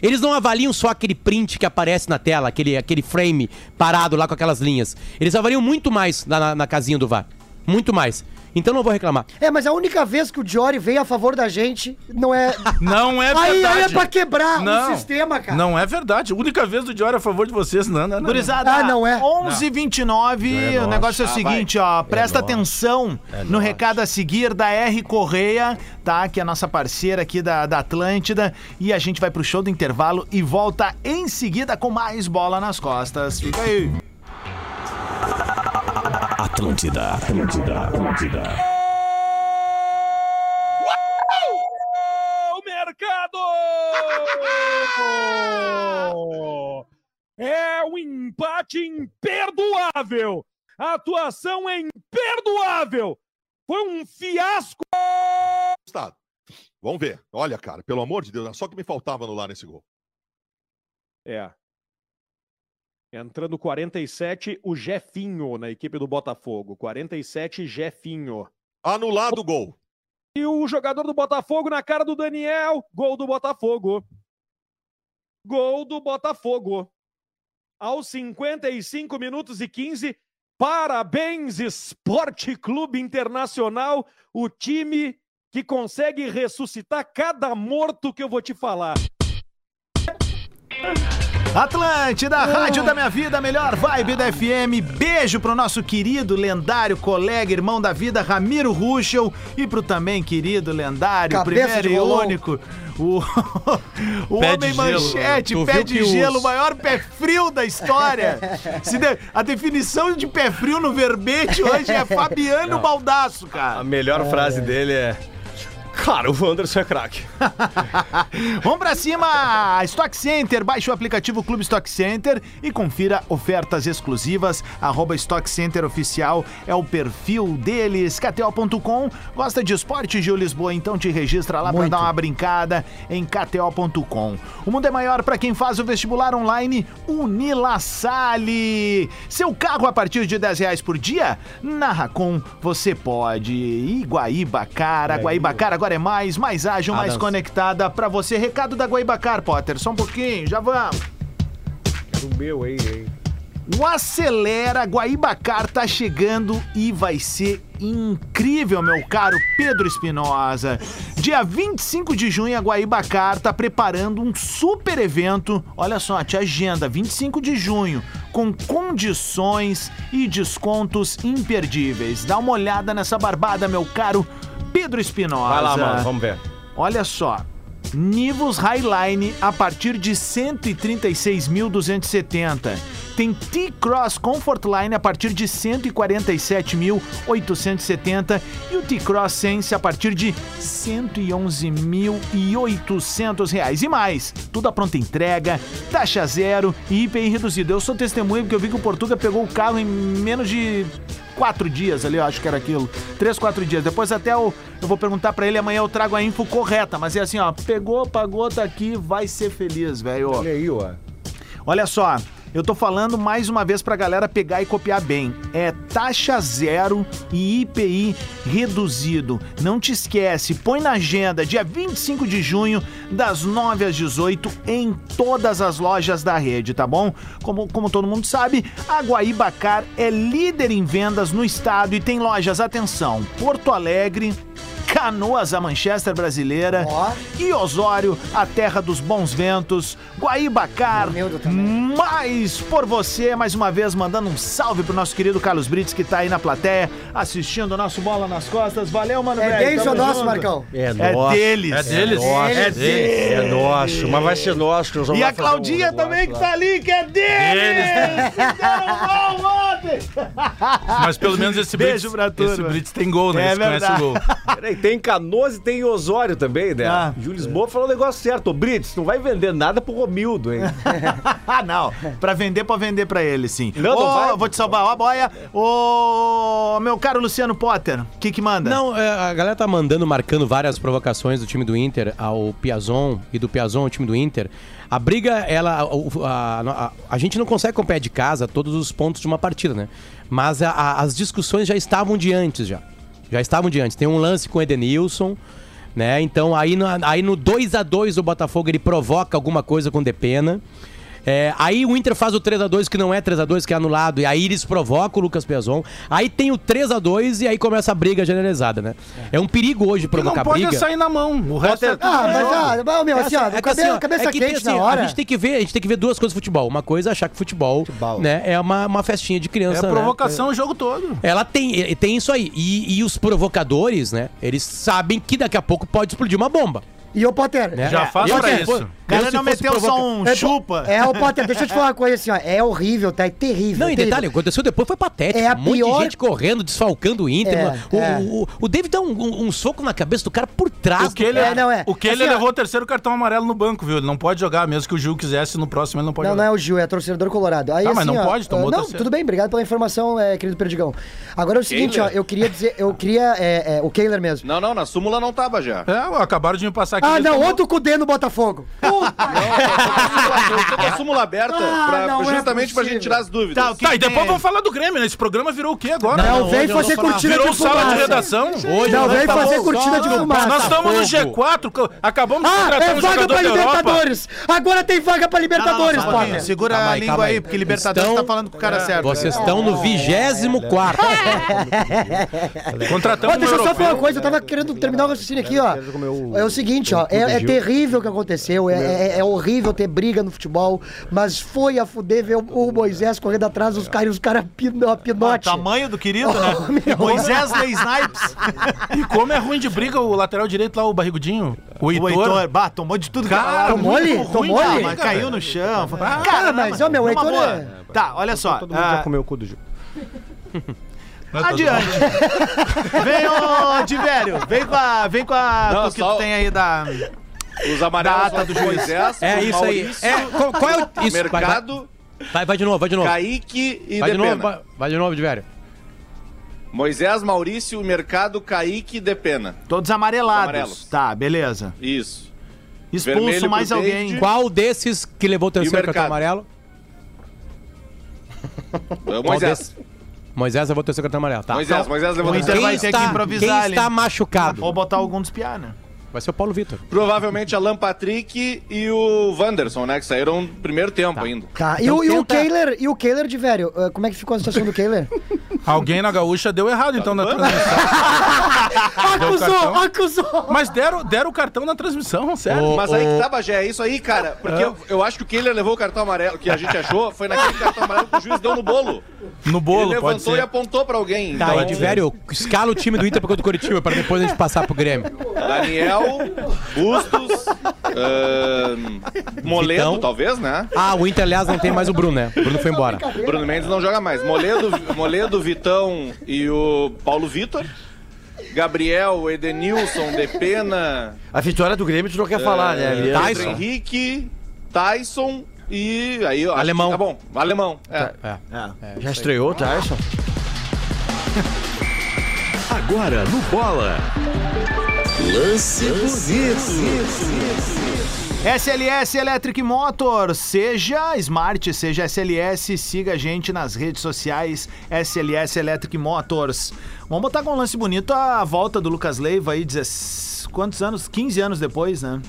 Eles não avaliam só aquele print que aparece na tela, aquele, aquele frame parado lá com aquelas linhas. Eles avaliam muito mais lá na, na casinha do VAR. Muito mais. Então não vou reclamar. É, mas a única vez que o Diori veio a favor da gente não é. Não é Aí, verdade. aí é pra quebrar Não. o sistema, cara. Não é verdade. A única vez do Diori a favor de vocês, não, não, não. Gurizada, Ah, não é? 11h29, o negócio é o seguinte, ó, presta atenção no recado a seguir da R Correia, tá? Que é a nossa parceira aqui da, da Atlântida, e a gente vai pro show do intervalo e volta em seguida com mais bola nas costas. Fica aí. Atlântida, Atlântida, Atlântida. O mercado! É um empate imperdoável! A atuação é imperdoável! Foi um fiasco! Estado. Vamos ver. Olha, cara, pelo amor de Deus, só que me faltava anular nesse gol. É. Entrando 47, o Jefinho na equipe do Botafogo. 47, Jefinho. Anulado o gol. E o jogador do Botafogo na cara do Daniel. Gol do Botafogo. Gol do Botafogo. Aos 55 minutos e 15. Parabéns, Esporte Clube Internacional. O time que consegue ressuscitar cada morto que eu vou te falar. Atlântida, Rádio da Minha Vida, melhor vibe da FM. Beijo pro nosso querido, lendário colega, irmão da vida, Ramiro Ruschel. E pro também querido, lendário, Cabeça primeiro e único, o, o Pé homem de gelo. manchete, Tu pé de gelo, o maior pé frio da história. Se de- a definição de pé frio no verbete hoje é Fabiano Baldasso, A cara. melhor frase dele é. Cara, o Anderson é craque. Vamos pra cima! Stock Center, baixe o aplicativo Clube Stock Center e confira ofertas exclusivas. Arroba Stock Center Oficial é o perfil deles. KTO.com, gosta de esporte, Gil Lisboa? Então te registra lá pra Muito. dar uma brincada em KTO.com. O mundo é maior pra quem faz o vestibular online Unila Sale. Seu carro a partir de 10 reais por dia? Na Racon você pode. Iguaíbacara, Guaíbacara agora é mais, mais ágil, mais conectada pra você. Recado da Guaibacar, Potter, só um pouquinho, já vamos. O meu aí, hein? O Acelera Guaibacar tá chegando e vai ser incrível, meu caro Pedro Espinosa. Dia 25 de junho, a Guaibacar tá preparando um super evento. Olha só, te agenda, 25 de junho, com condições e descontos imperdíveis. Dá uma olhada nessa barbada, meu caro Pedro Espinosa. Vai lá, mano, vamos ver. Olha só. Nivus Highline a partir de 136.270. Tem T-Cross Comfortline a partir de 147.870 e o T-Cross Sense a partir de 111.800 reais. E mais, tudo a pronta entrega, taxa zero e IPI reduzido. Eu sou testemunha porque eu vi que o Portuga pegou o carro em menos de quatro dias ali, eu acho que era aquilo. Três, quatro dias. Depois até eu, eu vou perguntar pra ele, amanhã eu trago a info correta. Mas é assim, ó, pegou, pagou, tá aqui, vai ser feliz, velho. Olha aí, ó. Olha só, eu tô falando mais uma vez pra galera pegar e copiar bem. É taxa zero e IPI reduzido. Não te esquece, põe na agenda, dia 25 de junho, das 9 às 18, em todas as lojas da rede, tá bom? Como, como todo mundo sabe, a Guaíbacar é líder em vendas no estado e tem lojas, atenção, Porto Alegre, Canoas, a Manchester brasileira. E Osório, a terra dos bons ventos. Guaíbacar, mais por você, mais uma vez, mandando um salve pro nosso querido Carlos Brits, que tá aí na plateia, assistindo o nosso Bola nas Costas. Valeu, mano. É velho, deles ou nosso. Marcão? É É nosso. deles. É deles. É deles. É nosso, mas vai ser nosso que nós vamos E a um Claudinha negócio também, que tá ali, que é deles! Fizeram gol ontem! Mas pelo menos esse Beijo Brits, pra esse Brits tem gol, né? É Esse conhece verdade. o gol. Peraí, tem Canoas e tem Osório também, né? Ah. Júlio Lisboa falou o negócio certo. Ô, Brits, não vai vender nada pro Romildo, hein? ah, não. Pra vender, pra vender pra ele, sim. Não, não vai. Vou te salvar, ó a boia. Ô, meu caro Luciano Potter, o que que manda? Não, é, a galera tá mandando, marcando várias provocações do time do Inter ao Piazon e do Piazon ao time do Inter. A briga, ela. o- A, a- a gente não consegue com o pé de casa todos os pontos de uma partida, né? Mas a- a- as discussões já estavam de antes, já. Já estavam de antes. Tem um lance com o Edenilson, né? Então aí no, aí no 2 a 2 o Botafogo ele provoca alguma coisa com o Depena. É, aí o Inter faz o 3x2 que não é 3x2, que é anulado, e aí eles provocam o Lucas Piazon. Aí tem o 3x2 e aí começa a briga generalizada, né? É um perigo hoje E não provocar pode briga. sair na mão. O resto é Ah, mas, ah, meu, assim, ó, É assim, ó, cabeça é que tem quente assim, na hora. A gente tem que ver, a gente tem que ver duas coisas do futebol. Uma coisa é achar que futebol, né, é uma, uma festinha de É criança, né? provocação o jogo todo. Ela tem, e- tem isso aí. E, e os provocadores, né? Eles sabem que daqui a pouco pode explodir uma bomba. E o Potter? Né? Já faz Eu, pra isso. O cara não meteu só um É, chupa. É, o Potter, deixa eu te falar uma coisa assim, ó. É horrível, tá? É terrível. Não, e terrível. detalhe, o que aconteceu depois foi patético. É a um monte pior- de gente correndo, desfalcando o Inter. É, o, é. o, o David dá um, um- um soco na cabeça do cara por trás. O que ele, É, não, é. O que ele Assim, ó. levou o terceiro cartão amarelo no banco, viu? Ele não pode jogar, mesmo que o Gil quisesse, no próximo ele não pode Não, não jogar. é o Gil, é torcedor colorado. Aí, Ah, mas assim, não ó, pode, tomou ah, Não, terceiro. tudo bem, obrigado pela informação, é, querido Perdigão. Agora é o seguinte, ó, eu queria dizer, eu queria, é, é, o Kehler mesmo. Não, não, na súmula não tava já. É, acabaram de me passar aqui. Ah, não, outro Cudê no Botafogo. Puta! Eu tô com a súmula aberta Ah, pra- não é justamente pra possível. gente tirar as dúvidas. Tá, Tá, e depois tem? vamos falar do Grêmio, né? Esse programa virou o quê agora? Não, não, vem fazer vou falar. cortina Virou de sala de fumaça. redação? Hoje Não, vem fazer cortina de fumaça. Nós estamos no Botafogo. G4, co- acabamos de Ah, contratar é um vaga jogador pra da Europa. Libertadores. Agora tem vaga pra Libertadores, Não, não, não. Segura a língua aí, porque Libertadores tá falando com o cara certo. Vocês estão no 24 Contratamos deixa eu só falar uma coisa, eu tava querendo terminar o raciocínio aqui, ó. É o seguinte, ó, é, é terrível o que aconteceu, é, é- é horrível ter briga no futebol, mas foi a fuder ver o, o Moisés correndo atrás dos caras e os caras pino, Ah, pinote. tamanho do querido, né? Oh, meu. Moisés Lei Snipes. E como é ruim de briga o lateral direito lá, o barrigudinho, o O Heitor. Heitor, bah, tomou de tudo que Cara, tomou ruim, Tomou mas caiu no chão. Cara, mas, ó, meu, o Heitor é- Tá, olha só. Todo mundo ah, já comeu o cu do Gil. Adiante. vem, ô, Divério. Vem com a. Vem com a. Não, o que só- tu tem aí da. Os amarelos Data lá do. Moisés, É isso aí. É, qual, qual é o. Isso, vai, vai, Mercado, vai, vai de novo, vai de novo. Kaique e Vai de novo, vai, vai de novo, de velho. Moisés, Maurício, Mercado, Kaique e Depena. Todos amarelados. Amarelos. Tá, beleza. Isso. Expulso Vermelho mais alguém. Qual desses que levou o terceiro cartão amarelo? É Moisés. Moisés levou o terceiro cartão amarelo, tá. Moisés, Moisés levou o terceiro. vai ter que improvisar quem ali. está machucado? Ou botar algum dos piá, né? Vai ser o Paulo Vitor. Provavelmente Alan Patrick e o Wanderson, né? Que saíram no primeiro tempo ainda. Tá, e, Então o, e o tenta- Kehler, e o Kehler de velho, ah, como é que ficou a situação do Kehler? Alguém na gaúcha deu errado, então, na transmissão. acusou, acusou! Mas deram, deram o cartão na transmissão, sério. Ô, Mas aí que tá, Bagé, é isso aí, cara. Porque eu, eu acho que o Kehler levou o cartão amarelo, que a gente achou, foi naquele cartão amarelo que o juiz deu no bolo. No bolo, Ele pode levantou ser. e apontou pra alguém. Tá, Então, e de velho, escala o time do Inter pra contra o Curitiba pra depois a gente passar pro Grêmio. Daniel, Bustos, ahn, Moledo, Vitão. talvez, né? Ah, o Inter, aliás, não tem mais o Bruno, né? O Bruno foi embora. Bruno Mendes não joga mais. Moledo, Moledo, Vitão e o Paulo Vitor. Gabriel, Edenilson, Depena, A vitória do Grêmio tu não quer falar, né? Pedro Tyson. Henrique, Tyson e aí acho Alemão. Tá bom, alemão. É. É. Já estreou, Tyson? Agora no Bola. Lance bonito. SLS Electric Motor, seja Smart, seja SLS, siga a gente nas redes sociais SLS Electric Motors. Vamos botar com um lance bonito a volta do Lucas Leiva aí, 16 quantos anos? 15 anos depois, né?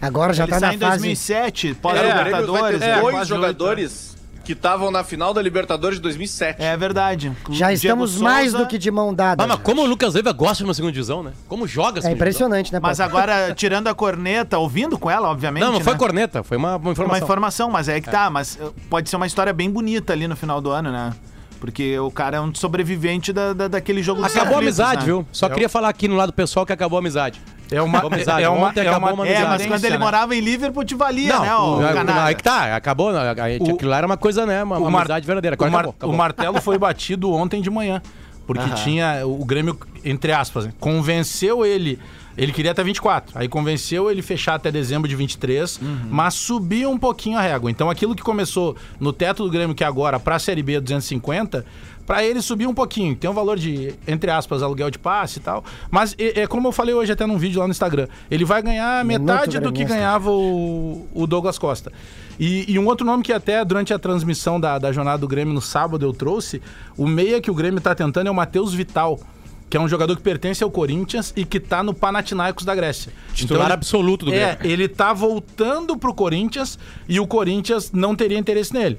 Agora já Ele tá na em fase... 2007, É, Grêmio vai pós-Libertadores. ter né? dois quase jogadores que estavam na final da Libertadores de 2007. É verdade. Já estamos mais do que de mão dada. Ah, mas como o Lucas Leiva gosta de uma segunda divisão, né? Como joga É impressionante, né, Mas agora, tirando a corneta, ouvindo com ela, obviamente. Não, não foi né? corneta, foi uma, uma Foi informação. uma informação, mas é aí que tá. Mas uh, pode ser uma história bem bonita ali no final do ano, né? Porque o cara é um sobrevivente da, da- daquele jogo Acabou a amizade, né? viu? Só É o- queria falar aqui no lado pessoal que acabou a amizade. É uma, a amizade. é uma, é uma, É, mas quando ele né? morava em Liverpool, te valia, né, o o- canalha? aí que tá, acabou, né? A gente- O- aquilo lá era uma coisa, né? Uma, uma amizade verdadeira. o, mar- acabou, acabou. o martelo foi batido ontem de manhã. Porque Aham. tinha o Grêmio, entre aspas, né, convenceu ele. Ele queria até 24. Aí convenceu ele fechar até dezembro de 23, Uhum. mas subiu um pouquinho a régua. Então aquilo que começou no teto do Grêmio, que agora pra Série B é 250, pra ele subir um pouquinho. Tem um valor de, entre aspas, aluguel de passe e tal. Mas é, é como eu falei hoje até num vídeo lá no Instagram. Ele vai ganhar Minuto metade do que ganhava o, o Douglas Costa. E, e um outro nome que até durante a transmissão da, da jornada do Grêmio no sábado eu trouxe, o meia que o Grêmio tá tentando é o Matheus Vital, que é um jogador que pertence ao Corinthians e que tá no Panathinaikos da Grécia. Titular ele- absoluto do É, Grêmio. ele tá voltando pro Corinthians e o Corinthians não teria interesse nele.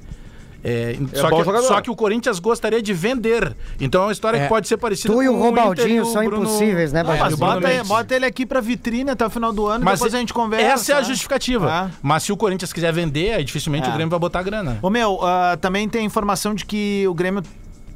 É, só, bom que, jogador. só que o Corinthians gostaria de vender. Então é uma história É. que pode ser parecida Tu e o com Inter Robaldinho o são Bruno- impossíveis, né, Ah, Bagé? Mas e o Bruno bota, bota ele aqui pra vitrine até o final do ano, Mas depois a gente conversa. Essa é a né? justificativa. É. Mas se o Corinthians quiser vender, aí dificilmente É. o Grêmio vai botar grana. Ô meu, ah, também tem informação de que o Grêmio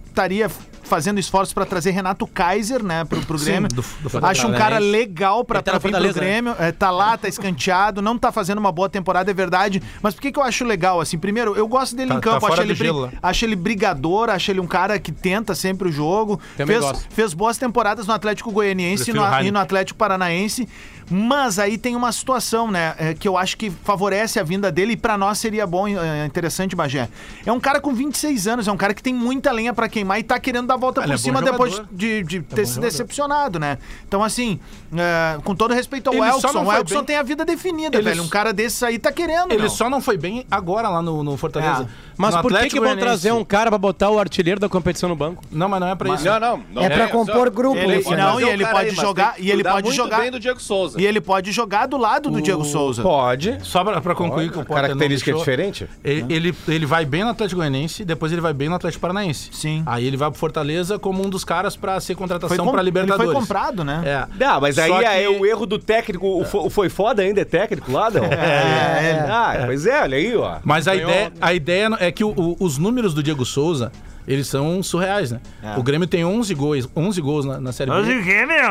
estaria fazendo esforços pra trazer Renato Kaiser, né, pro, pro Sim, Grêmio. do- do Acho um cara legal pra, Ele tá vir pro né? Grêmio. É, tá lá, tá escanteado, não tá fazendo uma boa temporada, é verdade. Mas por que, que eu acho legal, assim? Primeiro, eu gosto dele Tá- em campo, tá acho, ele gelo lá. acho ele brigador, acho ele um cara que tenta sempre o jogo. Também Fez, gosto. fez boas temporadas no Atlético Goianiense e no, e no Atlético Paranaense. Mas aí tem uma situação, né, é, que eu acho que favorece a vinda dele e pra nós seria bom, é, interessante, Bagé. É um cara com 26 anos, é um cara que tem muita lenha pra queimar e tá querendo dar a volta Ele por é cima depois de, de ter se jogador. decepcionado, né? Então, assim, é, com todo respeito ao Ele só Elkson, não o Elkson bem- tem a vida definida, Ele velho. só- Um cara desses aí tá querendo, Ele meu. só não foi bem agora lá no, no Fortaleza. É. Mas No por que, Atlético que vão trazer um cara pra botar o artilheiro da competição no banco? Não, mas não é pra isso. Não, não. não É pra compor grupo, Ele- não, e ele pode aí, mas jogar- e ele pode muito jogar- bem do Diego Souza. E ele pode jogar do lado do Diego Souza. Pode. Só pra, pra concluir que o Potter não Característica deixou, diferente? Ele, ele, ele vai bem no Atlético Goianiense, depois ele vai bem no Atlético Paranaense. Sim. Aí ele vai pro Fortaleza como um dos caras pra ser contratação Foi com- pra Libertadores. Ele foi comprado, né? É. Não, mas aí Só que- é o erro do técnico. O fo- o foi foda ainda é técnico lá, não? É, Ah, pois é, olha aí, ó. Mas a ideia, a ideia é que o- o- os números do Diego Souza, eles são surreais, né? É. O Grêmio tem 11 gols, 11 gols na, na Série B.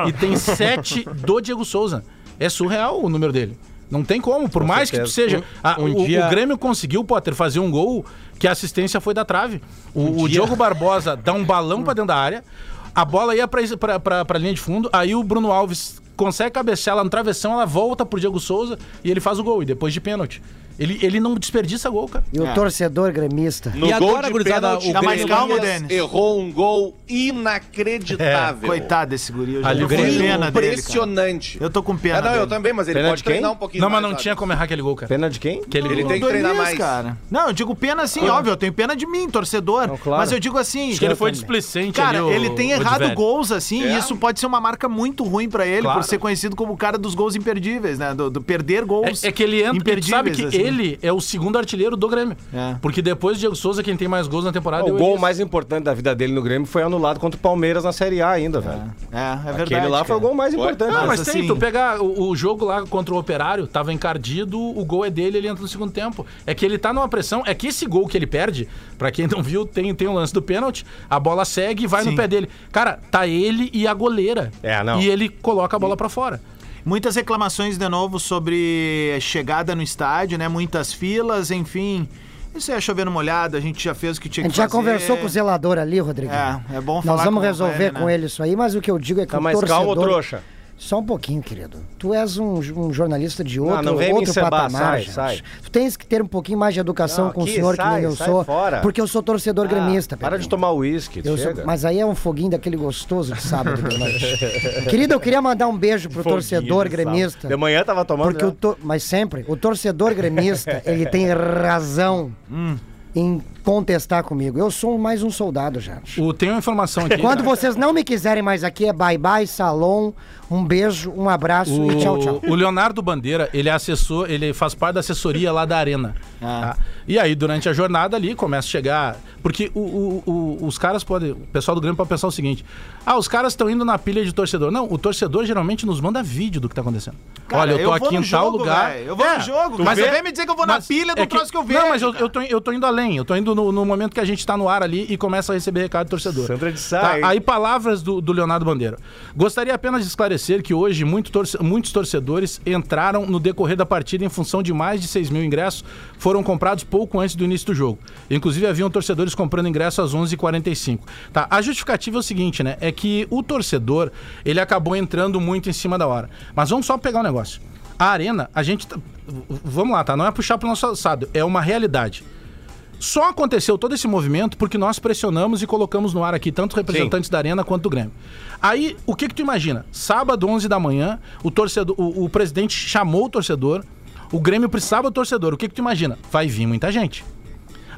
E tem 7 do Diego Souza. É surreal o número dele. Não tem como, por mais que tu seja. Um- Ah, um o, dia- o Grêmio conseguiu, Potter, fazer um gol que a assistência foi da trave. O, o Diogo Barbosa dá um balão pra dentro da área, a bola ia pra, pra linha de fundo, aí o Bruno Alves consegue cabecear lá no travessão, ela volta pro Diego Souza e ele faz o gol, e depois de pênalti. Ele, ele não desperdiça gol, cara. E o torcedor gremista. No E gol agora, de gurizada, pênalti, o Tá mais calmo, Denis? errou um gol inacreditável. Coitado desse guri. Eu já Ali tô o com pena dele. Impressionante. Eu tô com pena Ah, não, eu dele. também, mas ele Pena pode de treinar um pouquinho Não, mas mais, não sabe? tinha como errar aquele gol, cara. Pena de quem? Aquele Ele gol. tem que treinar mais. cara. Não, eu digo pena assim, óbvio. Eu tenho pena de mim, torcedor. claro. Mas eu digo assim. Acho que ele eu foi também. displicente Cara, ele tem errado gols assim, É. e isso pode ser uma marca muito ruim pra ele, por ser conhecido como o cara dos gols imperdíveis, né? Do, perder gols. É, é que ele entra, sabe que assim. Ele é o segundo artilheiro do Grêmio. É. Porque depois do Diego Souza, quem tem mais gols na temporada é O o gol mais importante da vida dele no Grêmio foi anulado contra o Palmeiras na Série A ainda, velho. É, é verdade. Aquele lá foi o cara. gol mais importante. Não, mas, Mas, tem, assim- tu pegar o, o jogo lá contra o Operário, tava encardido, o gol é dele, ele entra no segundo tempo. É que ele tá numa pressão, é que esse gol que ele perde, pra quem não viu, tem, tem o lance do pênalti, a bola segue e vai Sim. no pé dele. Cara, tá ele e a goleira. É, não. E ele coloca a bola pra fora. Muitas reclamações de novo sobre chegada no estádio, né? Muitas filas, enfim. Isso é chovendo molhado, a gente já fez o que A tinha gente que já fazer. conversou com o zelador ali, Rodrigo. É, é bom falar Nós vamos com resolver ele, né? com ele isso aí, mas o que eu digo é que Tá o mais torcedor... calmo, trouxa. Só um pouquinho, querido. Tu és um, um jornalista de outro, não vem me outro encebar, patamar. sai, sai. Tu tens que ter um pouquinho mais de educação Não, com o aqui, senhor que sai, nem eu sai sou. fora. Porque eu sou torcedor gremista. Ah, para de Pedrinho. tomar uísque, mas aí é um foguinho daquele gostoso de sábado de. Querido, eu queria mandar um beijo pro Foguinho torcedor de sábado. gremista. De manhã tava tomando. Porque o to- Mas sempre, o torcedor gremista, ele tem razão. em contestar comigo. Eu sou mais um soldado, gente. O, tem uma informação aqui. Quando vocês não me quiserem mais aqui, é bye bye, salão, um beijo, um abraço e tchau, tchau. O Leonardo Bandeira, ele é assessor, ele faz parte da assessoria lá da Arena. tá? E aí, durante a jornada ali, começa a chegar. Porque o- o- o- os caras podem. O pessoal do Grêmio pode pensar o seguinte: ah, os caras estão indo na pilha de torcedor. Não, o torcedor geralmente nos manda vídeo do que tá acontecendo. Cara, Olha, eu tô vou aqui em tal jogo, lugar. velho. Eu vou no jogo. Mas vê? vem me dizer que eu vou na Mas pilha do é que- troço que eu vejo. Não, mas eu, eu, tô, eu tô indo além. Eu tô indo no, no momento que a gente tá no ar ali e começa a receber recado do torcedor. Sandra de Sá, Tá? Aí palavras do, do Leonardo Bandeira. Gostaria apenas de esclarecer que hoje muito torce- muitos torcedores entraram no decorrer da partida em função de mais de 6 mil ingressos foram comprados pouco antes do início do jogo. Inclusive haviam torcedores comprando ingresso às 11h45. Tá? A justificativa é o seguinte, né? É que o torcedor ele acabou entrando muito em cima da hora. Mas vamos só pegar um negócio. A arena, a gente. tá- Vamos lá, tá? Não é puxar pro nosso assado, é uma realidade. Só aconteceu todo esse movimento porque nós pressionamos e colocamos no ar aqui tanto representantes da Arena quanto do Grêmio. Aí, o que que tu imagina? Sábado, 11 da manhã, o torcedor, o, o presidente chamou o torcedor, o Grêmio precisava do torcedor. O que que tu imagina? Vai vir muita gente.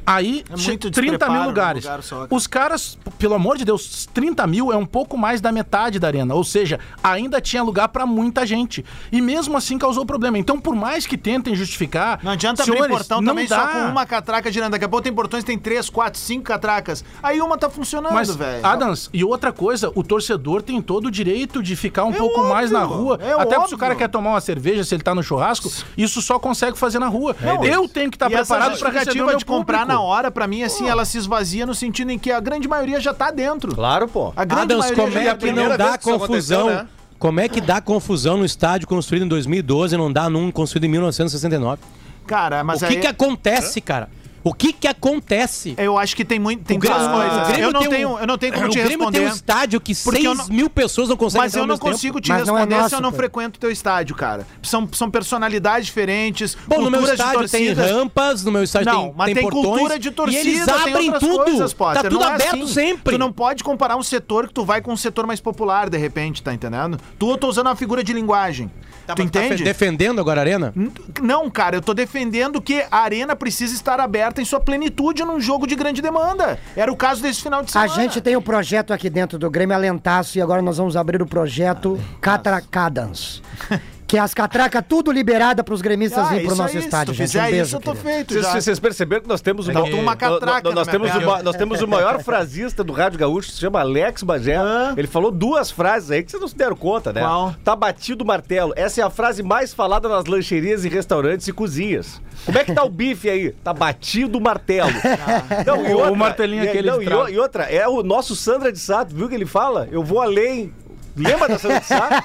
Aí, É muito 30 mil lugares. lugar só, cara. Os caras, pelo amor de Deus, 30 mil é um pouco mais da metade da arena. Ou seja, ainda tinha lugar pra muita gente. E mesmo assim causou problema. Então, por mais que tentem justificar. Não adianta abrir senhores, portão não também dá. só com uma catraca girando. Daqui a pouco tem portões que tem três, quatro, cinco catracas. Aí uma tá funcionando, Mas, velho. Adams, e outra coisa, o torcedor tem todo o direito de ficar um pouco óbvio, mais na rua. é até se óbvio. o cara quer tomar uma cerveja, se ele tá no churrasco, isso só consegue fazer na rua. eu tenho que estar essa preparado para receber o meu de comprar público. na hora, pra mim, assim, ela se esvazia no sentido em que a grande maioria já tá dentro. Claro, pô. A grande Adams, maioria como já é tá que dentro. não dá confusão? né? Como é que dá confusão no estádio construído em 2012 e não dá num construído em 1969? Cara, mas o que aí- que acontece, cara? O que que acontece? Eu acho que tem muito, tem O Grêmio- duas o coisas. Grêmio Eu não um- tenho, eu não tenho como o te Grêmio responder. tem um estádio que Porque eu 6 não- mil pessoas não conseguem Mas eu não tempo. consigo te Mas não é responder se nosso, eu não frequento o teu estádio, cara. São, são personalidades diferentes, Bom, no meu estádio tem rampas, no meu estádio Não, tem, mas tem, portões, cultura de torcida, e eles abrem tudo. coisas, tá tudo é aberto assim. sempre. Tu não pode comparar um setor que tu vai com um setor mais popular, de repente, tá entendendo? Tu eu tô usando uma figura de linguagem. Tu Tá entende? defendendo agora a arena? Não, cara, eu tô defendendo que a arena precisa estar aberta em sua plenitude num jogo de grande demanda. Era o caso desse final de A semana. gente tem um projeto aqui dentro do Grêmio Alentaço e agora nós vamos abrir o projeto Catracadans. Que é as catracas tudo liberada pros gremistas Ah, ir pro isso nosso estádio, gente. Um fizer beijo, isso, eu tô querido. feito Vocês, já. vocês perceberam que nós temos o Tá com uma catraca nós, na temos minha o, ma- nós temos o maior frasista do Rádio Gaúcho, se chama Alex Bagé. Ele falou duas frases aí que vocês não se deram conta, né? Qual? Tá batido o martelo. Essa é a frase mais falada nas lancherias e restaurantes e cozinhas. Como é que tá o bife aí? Tá batido o martelo. Não, e O martelinho e- aquele não, de e, trás. o- e outra, é o nosso Sandra de Sato, viu que ele fala? Eu vou além. Lembra da Sandra de Sato?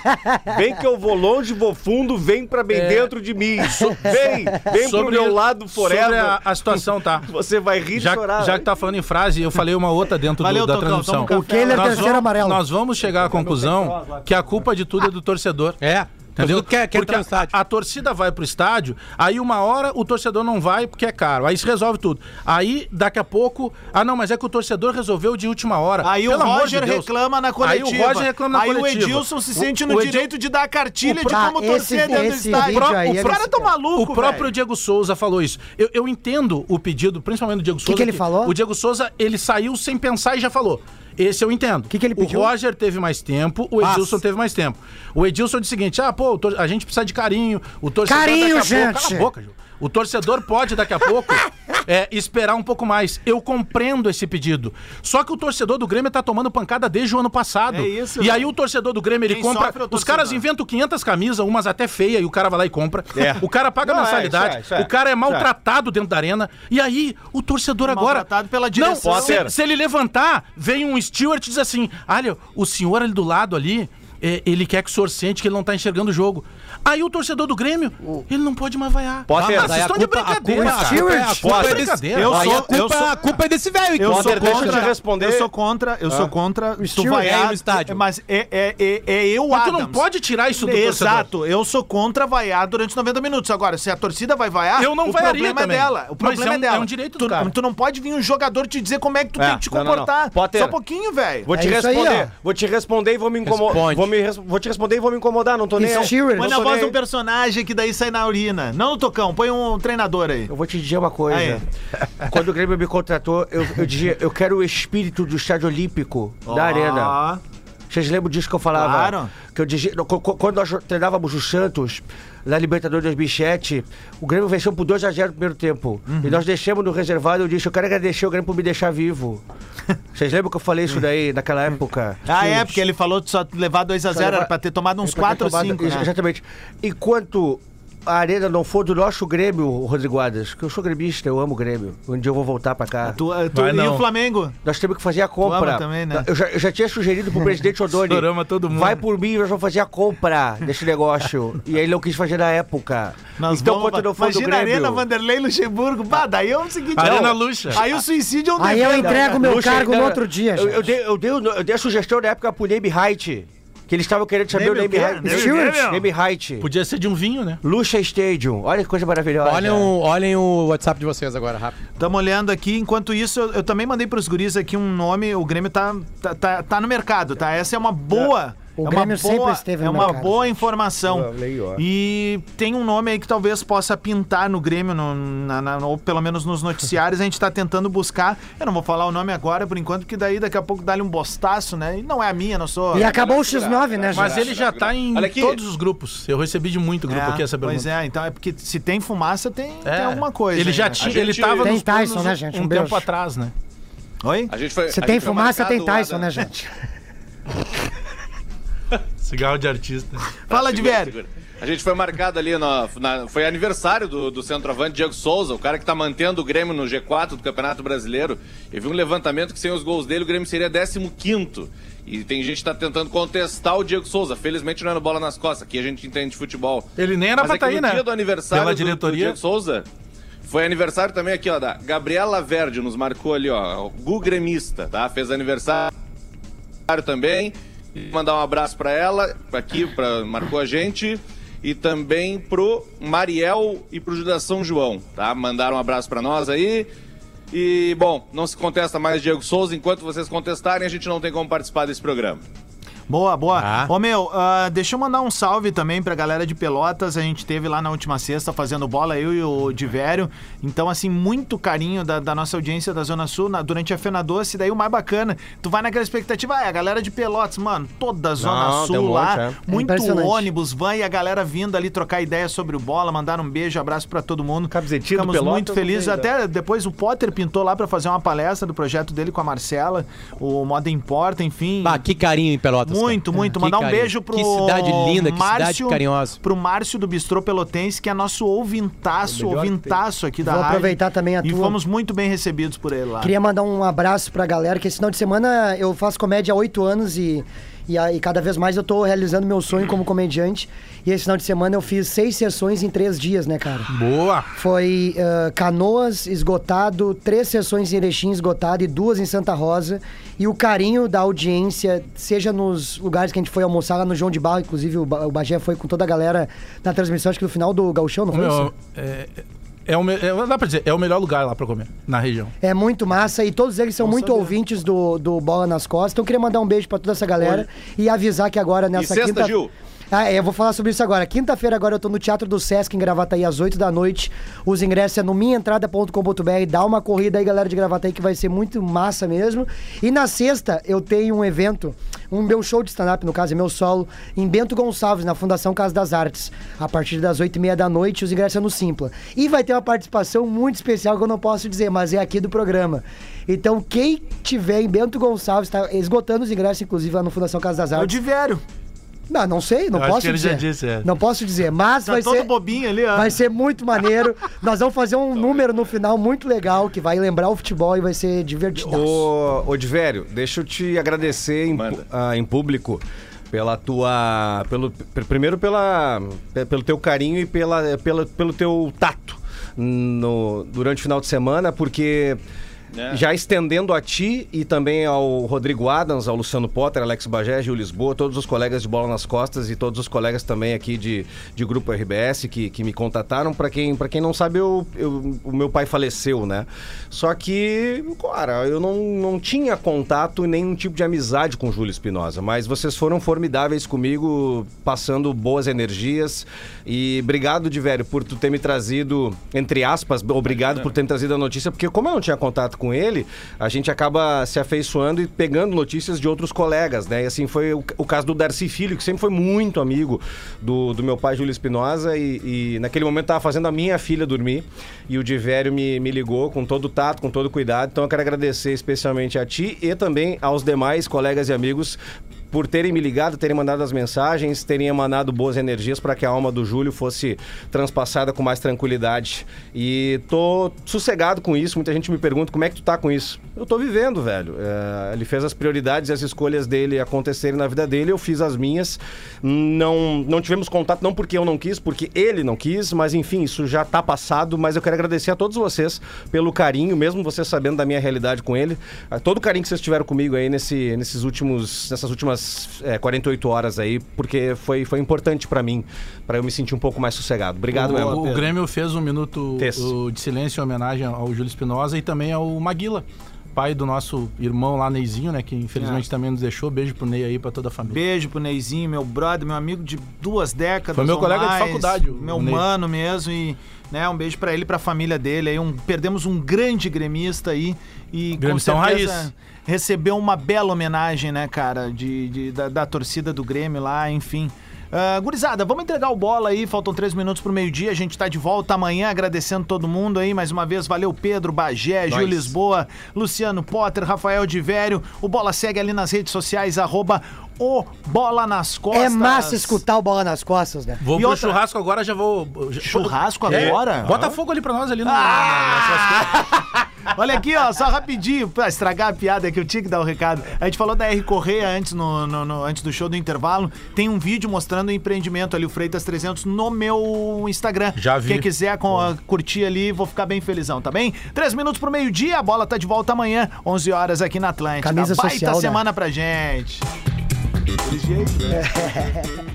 Vem que eu vou longe, vou fundo, vem pra bem É. dentro de mim. Vem, vem pro meu lado forever. Sobre a, a situação, tá? Você vai rir Já, e chorar. já que tá falando em frase, eu falei uma outra dentro do- Valeu, da Tocão, transmissão. um O Kehler Nós terceiro vamos- amarelo. Nós vamos chegar à conclusão que a culpa de tudo é do torcedor. É. Entendeu? Quer, quer porque entrar no a, a torcida vai pro estádio, aí uma hora o torcedor não vai porque é caro. Aí se resolve tudo. Aí, daqui a pouco. Ah, não, mas é que o torcedor resolveu de última hora. Aí o Pelo amor Roger de reclama na coletiva. Aí o Roger reclama na Aí coletiva. o Edilson se O- sente o no Edil- direito de dar a cartilha O de como Ah, torcer esse- dentro do esse estádio. vídeo aí o é cara tá maluco, O próprio velho. Diego Souza falou isso. Eu, eu entendo o pedido, principalmente do Diego Souza. que ele falou? O Diego Souza, ele saiu sem pensar e já falou. Esse eu entendo. O que que ele pediu? O Roger teve mais tempo, o Edilson teve mais tempo. O Edilson disse o seguinte: ah, pô, a gente precisa de carinho. O torcedor Carinho, daqui a pouco- gente! Cala a boca, Ju. O torcedor pode, daqui a pouco, é, esperar um pouco mais. Eu compreendo esse pedido. Só que o torcedor do Grêmio tá tomando pancada desde o ano passado. É isso, e velho. aí o torcedor do Grêmio, ele Quem compra. sofre é Os caras inventam 500 camisas, umas até feias, e o cara vai lá e compra. É. O cara paga Não, é, mensalidade. isso é, isso é. O cara é Isso maltratado dentro da arena. E aí, o torcedor agora. Maltratado pela Não, direção. se, se ele levantar, vem um steward e diz assim: Olha, o senhor ali do lado ali. É, ele quer que o senhor sente que ele não tá enxergando o jogo. Aí o torcedor do Grêmio, ele não pode mais vaiar. Potter, Ah, vocês estão de brincadeira. A culpa, é- a culpa é desse, brincadeira. Eu aí sou- a culpa, a é desse velho. Eu sou Potter, deixa eu contra, te responder. Eu sou contra, eu sou contra tu vaiar é no estádio. Mas é, é, é, é eu, Mas tu não pode tirar isso do torcedor. Exato, eu sou contra vaiar durante 90 minutos. Agora, se a torcida vai vaiar, Eu não o problema também. é dela. O Mas problema é é, um- dela. é um direito tu, do cara. tu não pode vir um jogador te dizer como é que tu É, tem que te comportar. Só um pouquinho, velho. Vou te É responder. vou te responder e vou me incomodar. Me vou te responder e vou me incomodar. Não tô nem. Não Mas tô nós voz de um personagem que daí sai na urina. Não no tocão, põe um treinador aí. Eu vou te dizer uma coisa. Aí. Quando o Grêmio me contratou, eu, eu dizia, eu quero o espírito do estádio olímpico da Ó. arena. Vocês lembram disso que eu falava? Claro. Que eu dizia, quando nós treinávamos o Santos, na Libertadores 2007, o Grêmio venceu por 2x0 no primeiro tempo. Uhum. E nós deixamos no reservado, eu disse, eu quero agradecer o Grêmio por me deixar vivo. Vocês lembram que eu falei isso daí naquela época? Ah, é, porque ele falou de só levar 2x0, Só levar- era pra ter tomado uns Pra ter 4 ou tomado- 5. Ex- Né? Exatamente. Enquanto a arena não for do nosso Grêmio, Rodrigo Adas, que eu sou gremista, eu amo o Grêmio. Um dia eu vou voltar pra cá. Tu, tu, Vai e não. o Flamengo? Nós temos que fazer a Tu compra. também, né? Eu já, eu já tinha sugerido pro presidente Odoni. todo mundo. Vai por mim, nós vamos fazer a compra desse negócio. e aí ele não quis fazer na época. Nós então, quando não for do Imagina a Grêmio... Arena Vanderlei Luxemburgo. Bah, daí é o seguinte. Arena não, Luxa. Aí o suicídio é um Aí eu entrego meu Luxa, cargo no ainda- outro dia, eu, eu, gente. dei, eu, dei, eu dei a sugestão na época pro Name Height. Que eles estavam querendo saber Name o Name? Height. Name? Name. Podia ser de um vinho, né? Luxa Stadium. Olha que coisa maravilhosa. Olhem o, olhem o WhatsApp de vocês agora, rápido. Estamos olhando aqui. Enquanto isso, eu, eu também mandei pros guris aqui um nome. O Grêmio tá, tá, tá, tá no mercado, tá? Essa é uma boa. O é uma Grêmio sempre boa, esteve É uma mercado. boa informação. E tem um nome aí que talvez possa pintar no Grêmio, no- na- na- ou pelo menos nos noticiários. A gente tá tentando buscar. Eu não vou falar o nome agora, por enquanto, porque daí daqui a pouco dá-lhe um bostaço, né? E não é a minha, não sou. E acabou o X9, né, Mas ele já tá em todos os grupos. Eu recebi de muito grupo aqui essa pergunta. Pois é, então é porque se tem fumaça, tem, É. tem alguma coisa. Ele já né? tinha, A ele tava Tem nos Tyson, planos né, gente? Um, Um tempo atrás, né? Oi? A gente foi, Se a tem fumaça, tem Tyson, Adam. né, gente? Cigarro de artista. Fala velho. segura. A gente foi marcado ali, no, na- foi aniversário do, do centroavante Diego Souza, o cara que tá mantendo o Grêmio no G4 do Campeonato Brasileiro. Eu vi um levantamento que sem os gols dele o Grêmio seria 15º. E tem gente que tá tentando contestar o Diego Souza. Felizmente não é no bola nas costas, aqui a gente entende de futebol. Ele nem era Mas pra é tá aí, né? dia do aniversário Pela do- do, diretoria. Diego Souza, foi aniversário também aqui, ó, da Gabriela Verde, nos marcou ali, ó, o Gu Gremista, tá? Fez aniversário também. Mandar um abraço pra ela, aqui, pra, marcou a gente. E também pro Mariel e pro Judas São João, tá? Mandaram um abraço pra nós aí. E, bom, não se contesta mais Diego Souza. Enquanto vocês contestarem, a gente não tem como participar desse programa. Boa, boa. Ah. Ô, meu, ah, deixa eu mandar um salve também pra galera de Pelotas. A gente teve lá na última sexta fazendo bola, eu e o Divério. Então, assim, muito carinho da, da nossa audiência da Zona Sul na- durante a Fena Doce. Daí o mais bacana, tu vai naquela expectativa, ah, é a galera de Pelotas, mano, toda a Zona Não, um Sul monte, lá. é. Muito impressionante. ônibus, van e a galera vindo ali trocar ideia sobre o bola, mandar um beijo, abraço pra todo mundo. Camisetinha Ficamos Pelotas, muito felizes. Até depois o Potter pintou lá pra fazer uma palestra do projeto dele com a Marcela, o Moda Importa, enfim. Bah, que carinho em Pelotas. Muito, muito. Que Mandar um carinho. beijo pro Que cidade linda, que cidade carinhosa. Pro Márcio do Bistrô Pelotense, que é nosso ouvintaço, ouvintaço aqui da Vou rádio. aproveitar também a E tua. fomos muito bem recebidos por ele lá. Queria mandar um abraço pra galera, que esse final de semana eu faço comédia há oito anos e, e, aí cada vez mais eu tô realizando meu sonho como comediante. E esse final de semana eu fiz seis sessões em três dias, né, cara? Boa! Foi ah, Canoas esgotado, três sessões em Erechim esgotado e duas em Santa Rosa. E o carinho da audiência, seja nos lugares que a gente foi almoçar lá no João de Barro, inclusive o, Ba- o Bagé foi com toda a galera na transmissão, acho que no final do Gauchão, não foi Meu, isso? é, é o me- é- dá pra dizer, é o melhor lugar lá pra comer, na região. É muito massa e todos eles são Bom muito saber. ouvintes do, do Bola nas Costas. Então eu queria mandar um beijo pra toda essa galera e avisar que agora nessa e sexta, quinta... Gil? Ah, é, eu vou falar sobre isso agora. Quinta-feira agora eu tô no Teatro do Sesc em Gravataí às 8 da noite. Os ingressos é no minhaentrada.com.br. Dá uma corrida aí, galera de Gravataí, que vai ser muito massa mesmo. E na sexta eu tenho um evento, um meu show de stand-up, no caso é meu solo, em Bento Gonçalves, na Fundação Casa das Artes. A partir das 8 e meia da noite, os ingressos é no Simpla. E vai ter uma participação muito especial que eu não posso dizer, mas é aqui do programa. Então, quem tiver em Bento Gonçalves, tá esgotando os ingressos, inclusive, lá no Fundação Casa das É Artes. Divério. Não, não sei, não Eu acho posso que ele dizer. já disse, é. Não posso dizer, mas Tá vai todo ser bobinho ali, ó. vai ser muito maneiro. Nós vamos fazer um número no final muito legal que vai lembrar o futebol e vai ser divertido. Ô, ô Divério, deixa eu te agradecer em, ah, em público pela tua. Pelo, primeiro pela, pe- pelo teu carinho e pela, pela, pelo teu tato no, durante o final de semana, porque É. Já estendendo a ti e também ao Rodrigo Adams, ao Luciano Potter, Alex Bagé, Gil Lisboa, todos os colegas de Bola nas Costas e todos os colegas também aqui de, de Grupo RBS que, que me contataram. Para quem, pra quem não sabe, eu, eu- o meu pai faleceu, né? Só que, cara, eu não, não tinha contato e nenhum tipo de amizade com o Júlio Espinosa, mas vocês foram formidáveis comigo, passando boas energias. E obrigado, de velho, por tu ter me trazido, entre aspas, obrigado por ter me trazido a notícia, porque como eu não tinha contato com ele, a gente acaba se afeiçoando e pegando notícias de outros colegas, né? E assim foi o, o caso do Darcy Filho, que sempre foi muito amigo do, do meu pai, Júlio Espinosa, e, e naquele momento estava fazendo a minha filha dormir, e o Divério me, me ligou com todo o tato, com todo o cuidado. Então eu quero agradecer especialmente a ti e também aos demais colegas e amigos por terem me ligado, terem mandado as mensagens, terem emanado boas energias para que a alma do Júlio fosse transpassada com mais tranquilidade. E tô sossegado com isso. Muita gente me pergunta como é que tu tá com isso. Eu tô vivendo, velho. É, ele fez as prioridades e as escolhas dele acontecerem na vida dele, eu fiz as minhas. Não, não tivemos contato, não porque eu não quis, porque ele não quis, mas enfim, isso já tá passado. Mas eu quero agradecer a todos vocês pelo carinho, mesmo vocês sabendo da minha realidade com ele. Todo o carinho que vocês tiveram comigo aí nesse, nesses últimos, nessas últimas é, 48 horas aí, porque foi, foi importante pra mim, pra eu me sentir um pouco mais sossegado. Obrigado, o, mesmo. o Grêmio fez um minuto o, de silêncio em homenagem ao Júlio Espinosa e também ao Maguila, pai do nosso irmão lá, Neizinho, né? Que infelizmente É. também nos deixou. Beijo pro Ney aí, pra toda a família. Beijo pro Neizinho, meu brother, meu amigo de duas décadas. Foi meu colega de mais, faculdade, o- Meu o Ney. mano mesmo. E né, um beijo pra ele e pra família dele. Aí um, perdemos um grande gremista aí. E Gremistão com certeza raiz. Recebeu uma bela homenagem, né, cara, de, de- da, da torcida do Grêmio lá, enfim. Ah, gurizada, vamos entregar o bola aí, faltam três minutos pro meio-dia, a gente tá de volta amanhã, agradecendo todo mundo aí, mais uma vez, valeu Pedro, Bagé, Gil Lisboa, Luciano Potter, Rafael de Vério, o Bola segue ali nas redes sociais, arroba o Bola nas Costas. É massa escutar o bola nas costas, né? Vou E pro outra- churrasco agora, já vou. Churrasco É, agora? Bota fogo ali pra nós ali no. Olha aqui, ó, só rapidinho, pra estragar a piada que eu tinha que dar o recado. A gente falou da R Correia antes, no, no- no- antes do show do intervalo. Tem um vídeo mostrando o empreendimento ali, o Freitas 300, no meu Instagram. Já vi. Quem quiser com- curtir ali, vou ficar bem felizão, tá bem? Três minutos pro meio-dia, a bola tá de volta amanhã, 11 horas aqui na Atlântida. Camisa Baita social, né? semana pra gente. Jeito, né?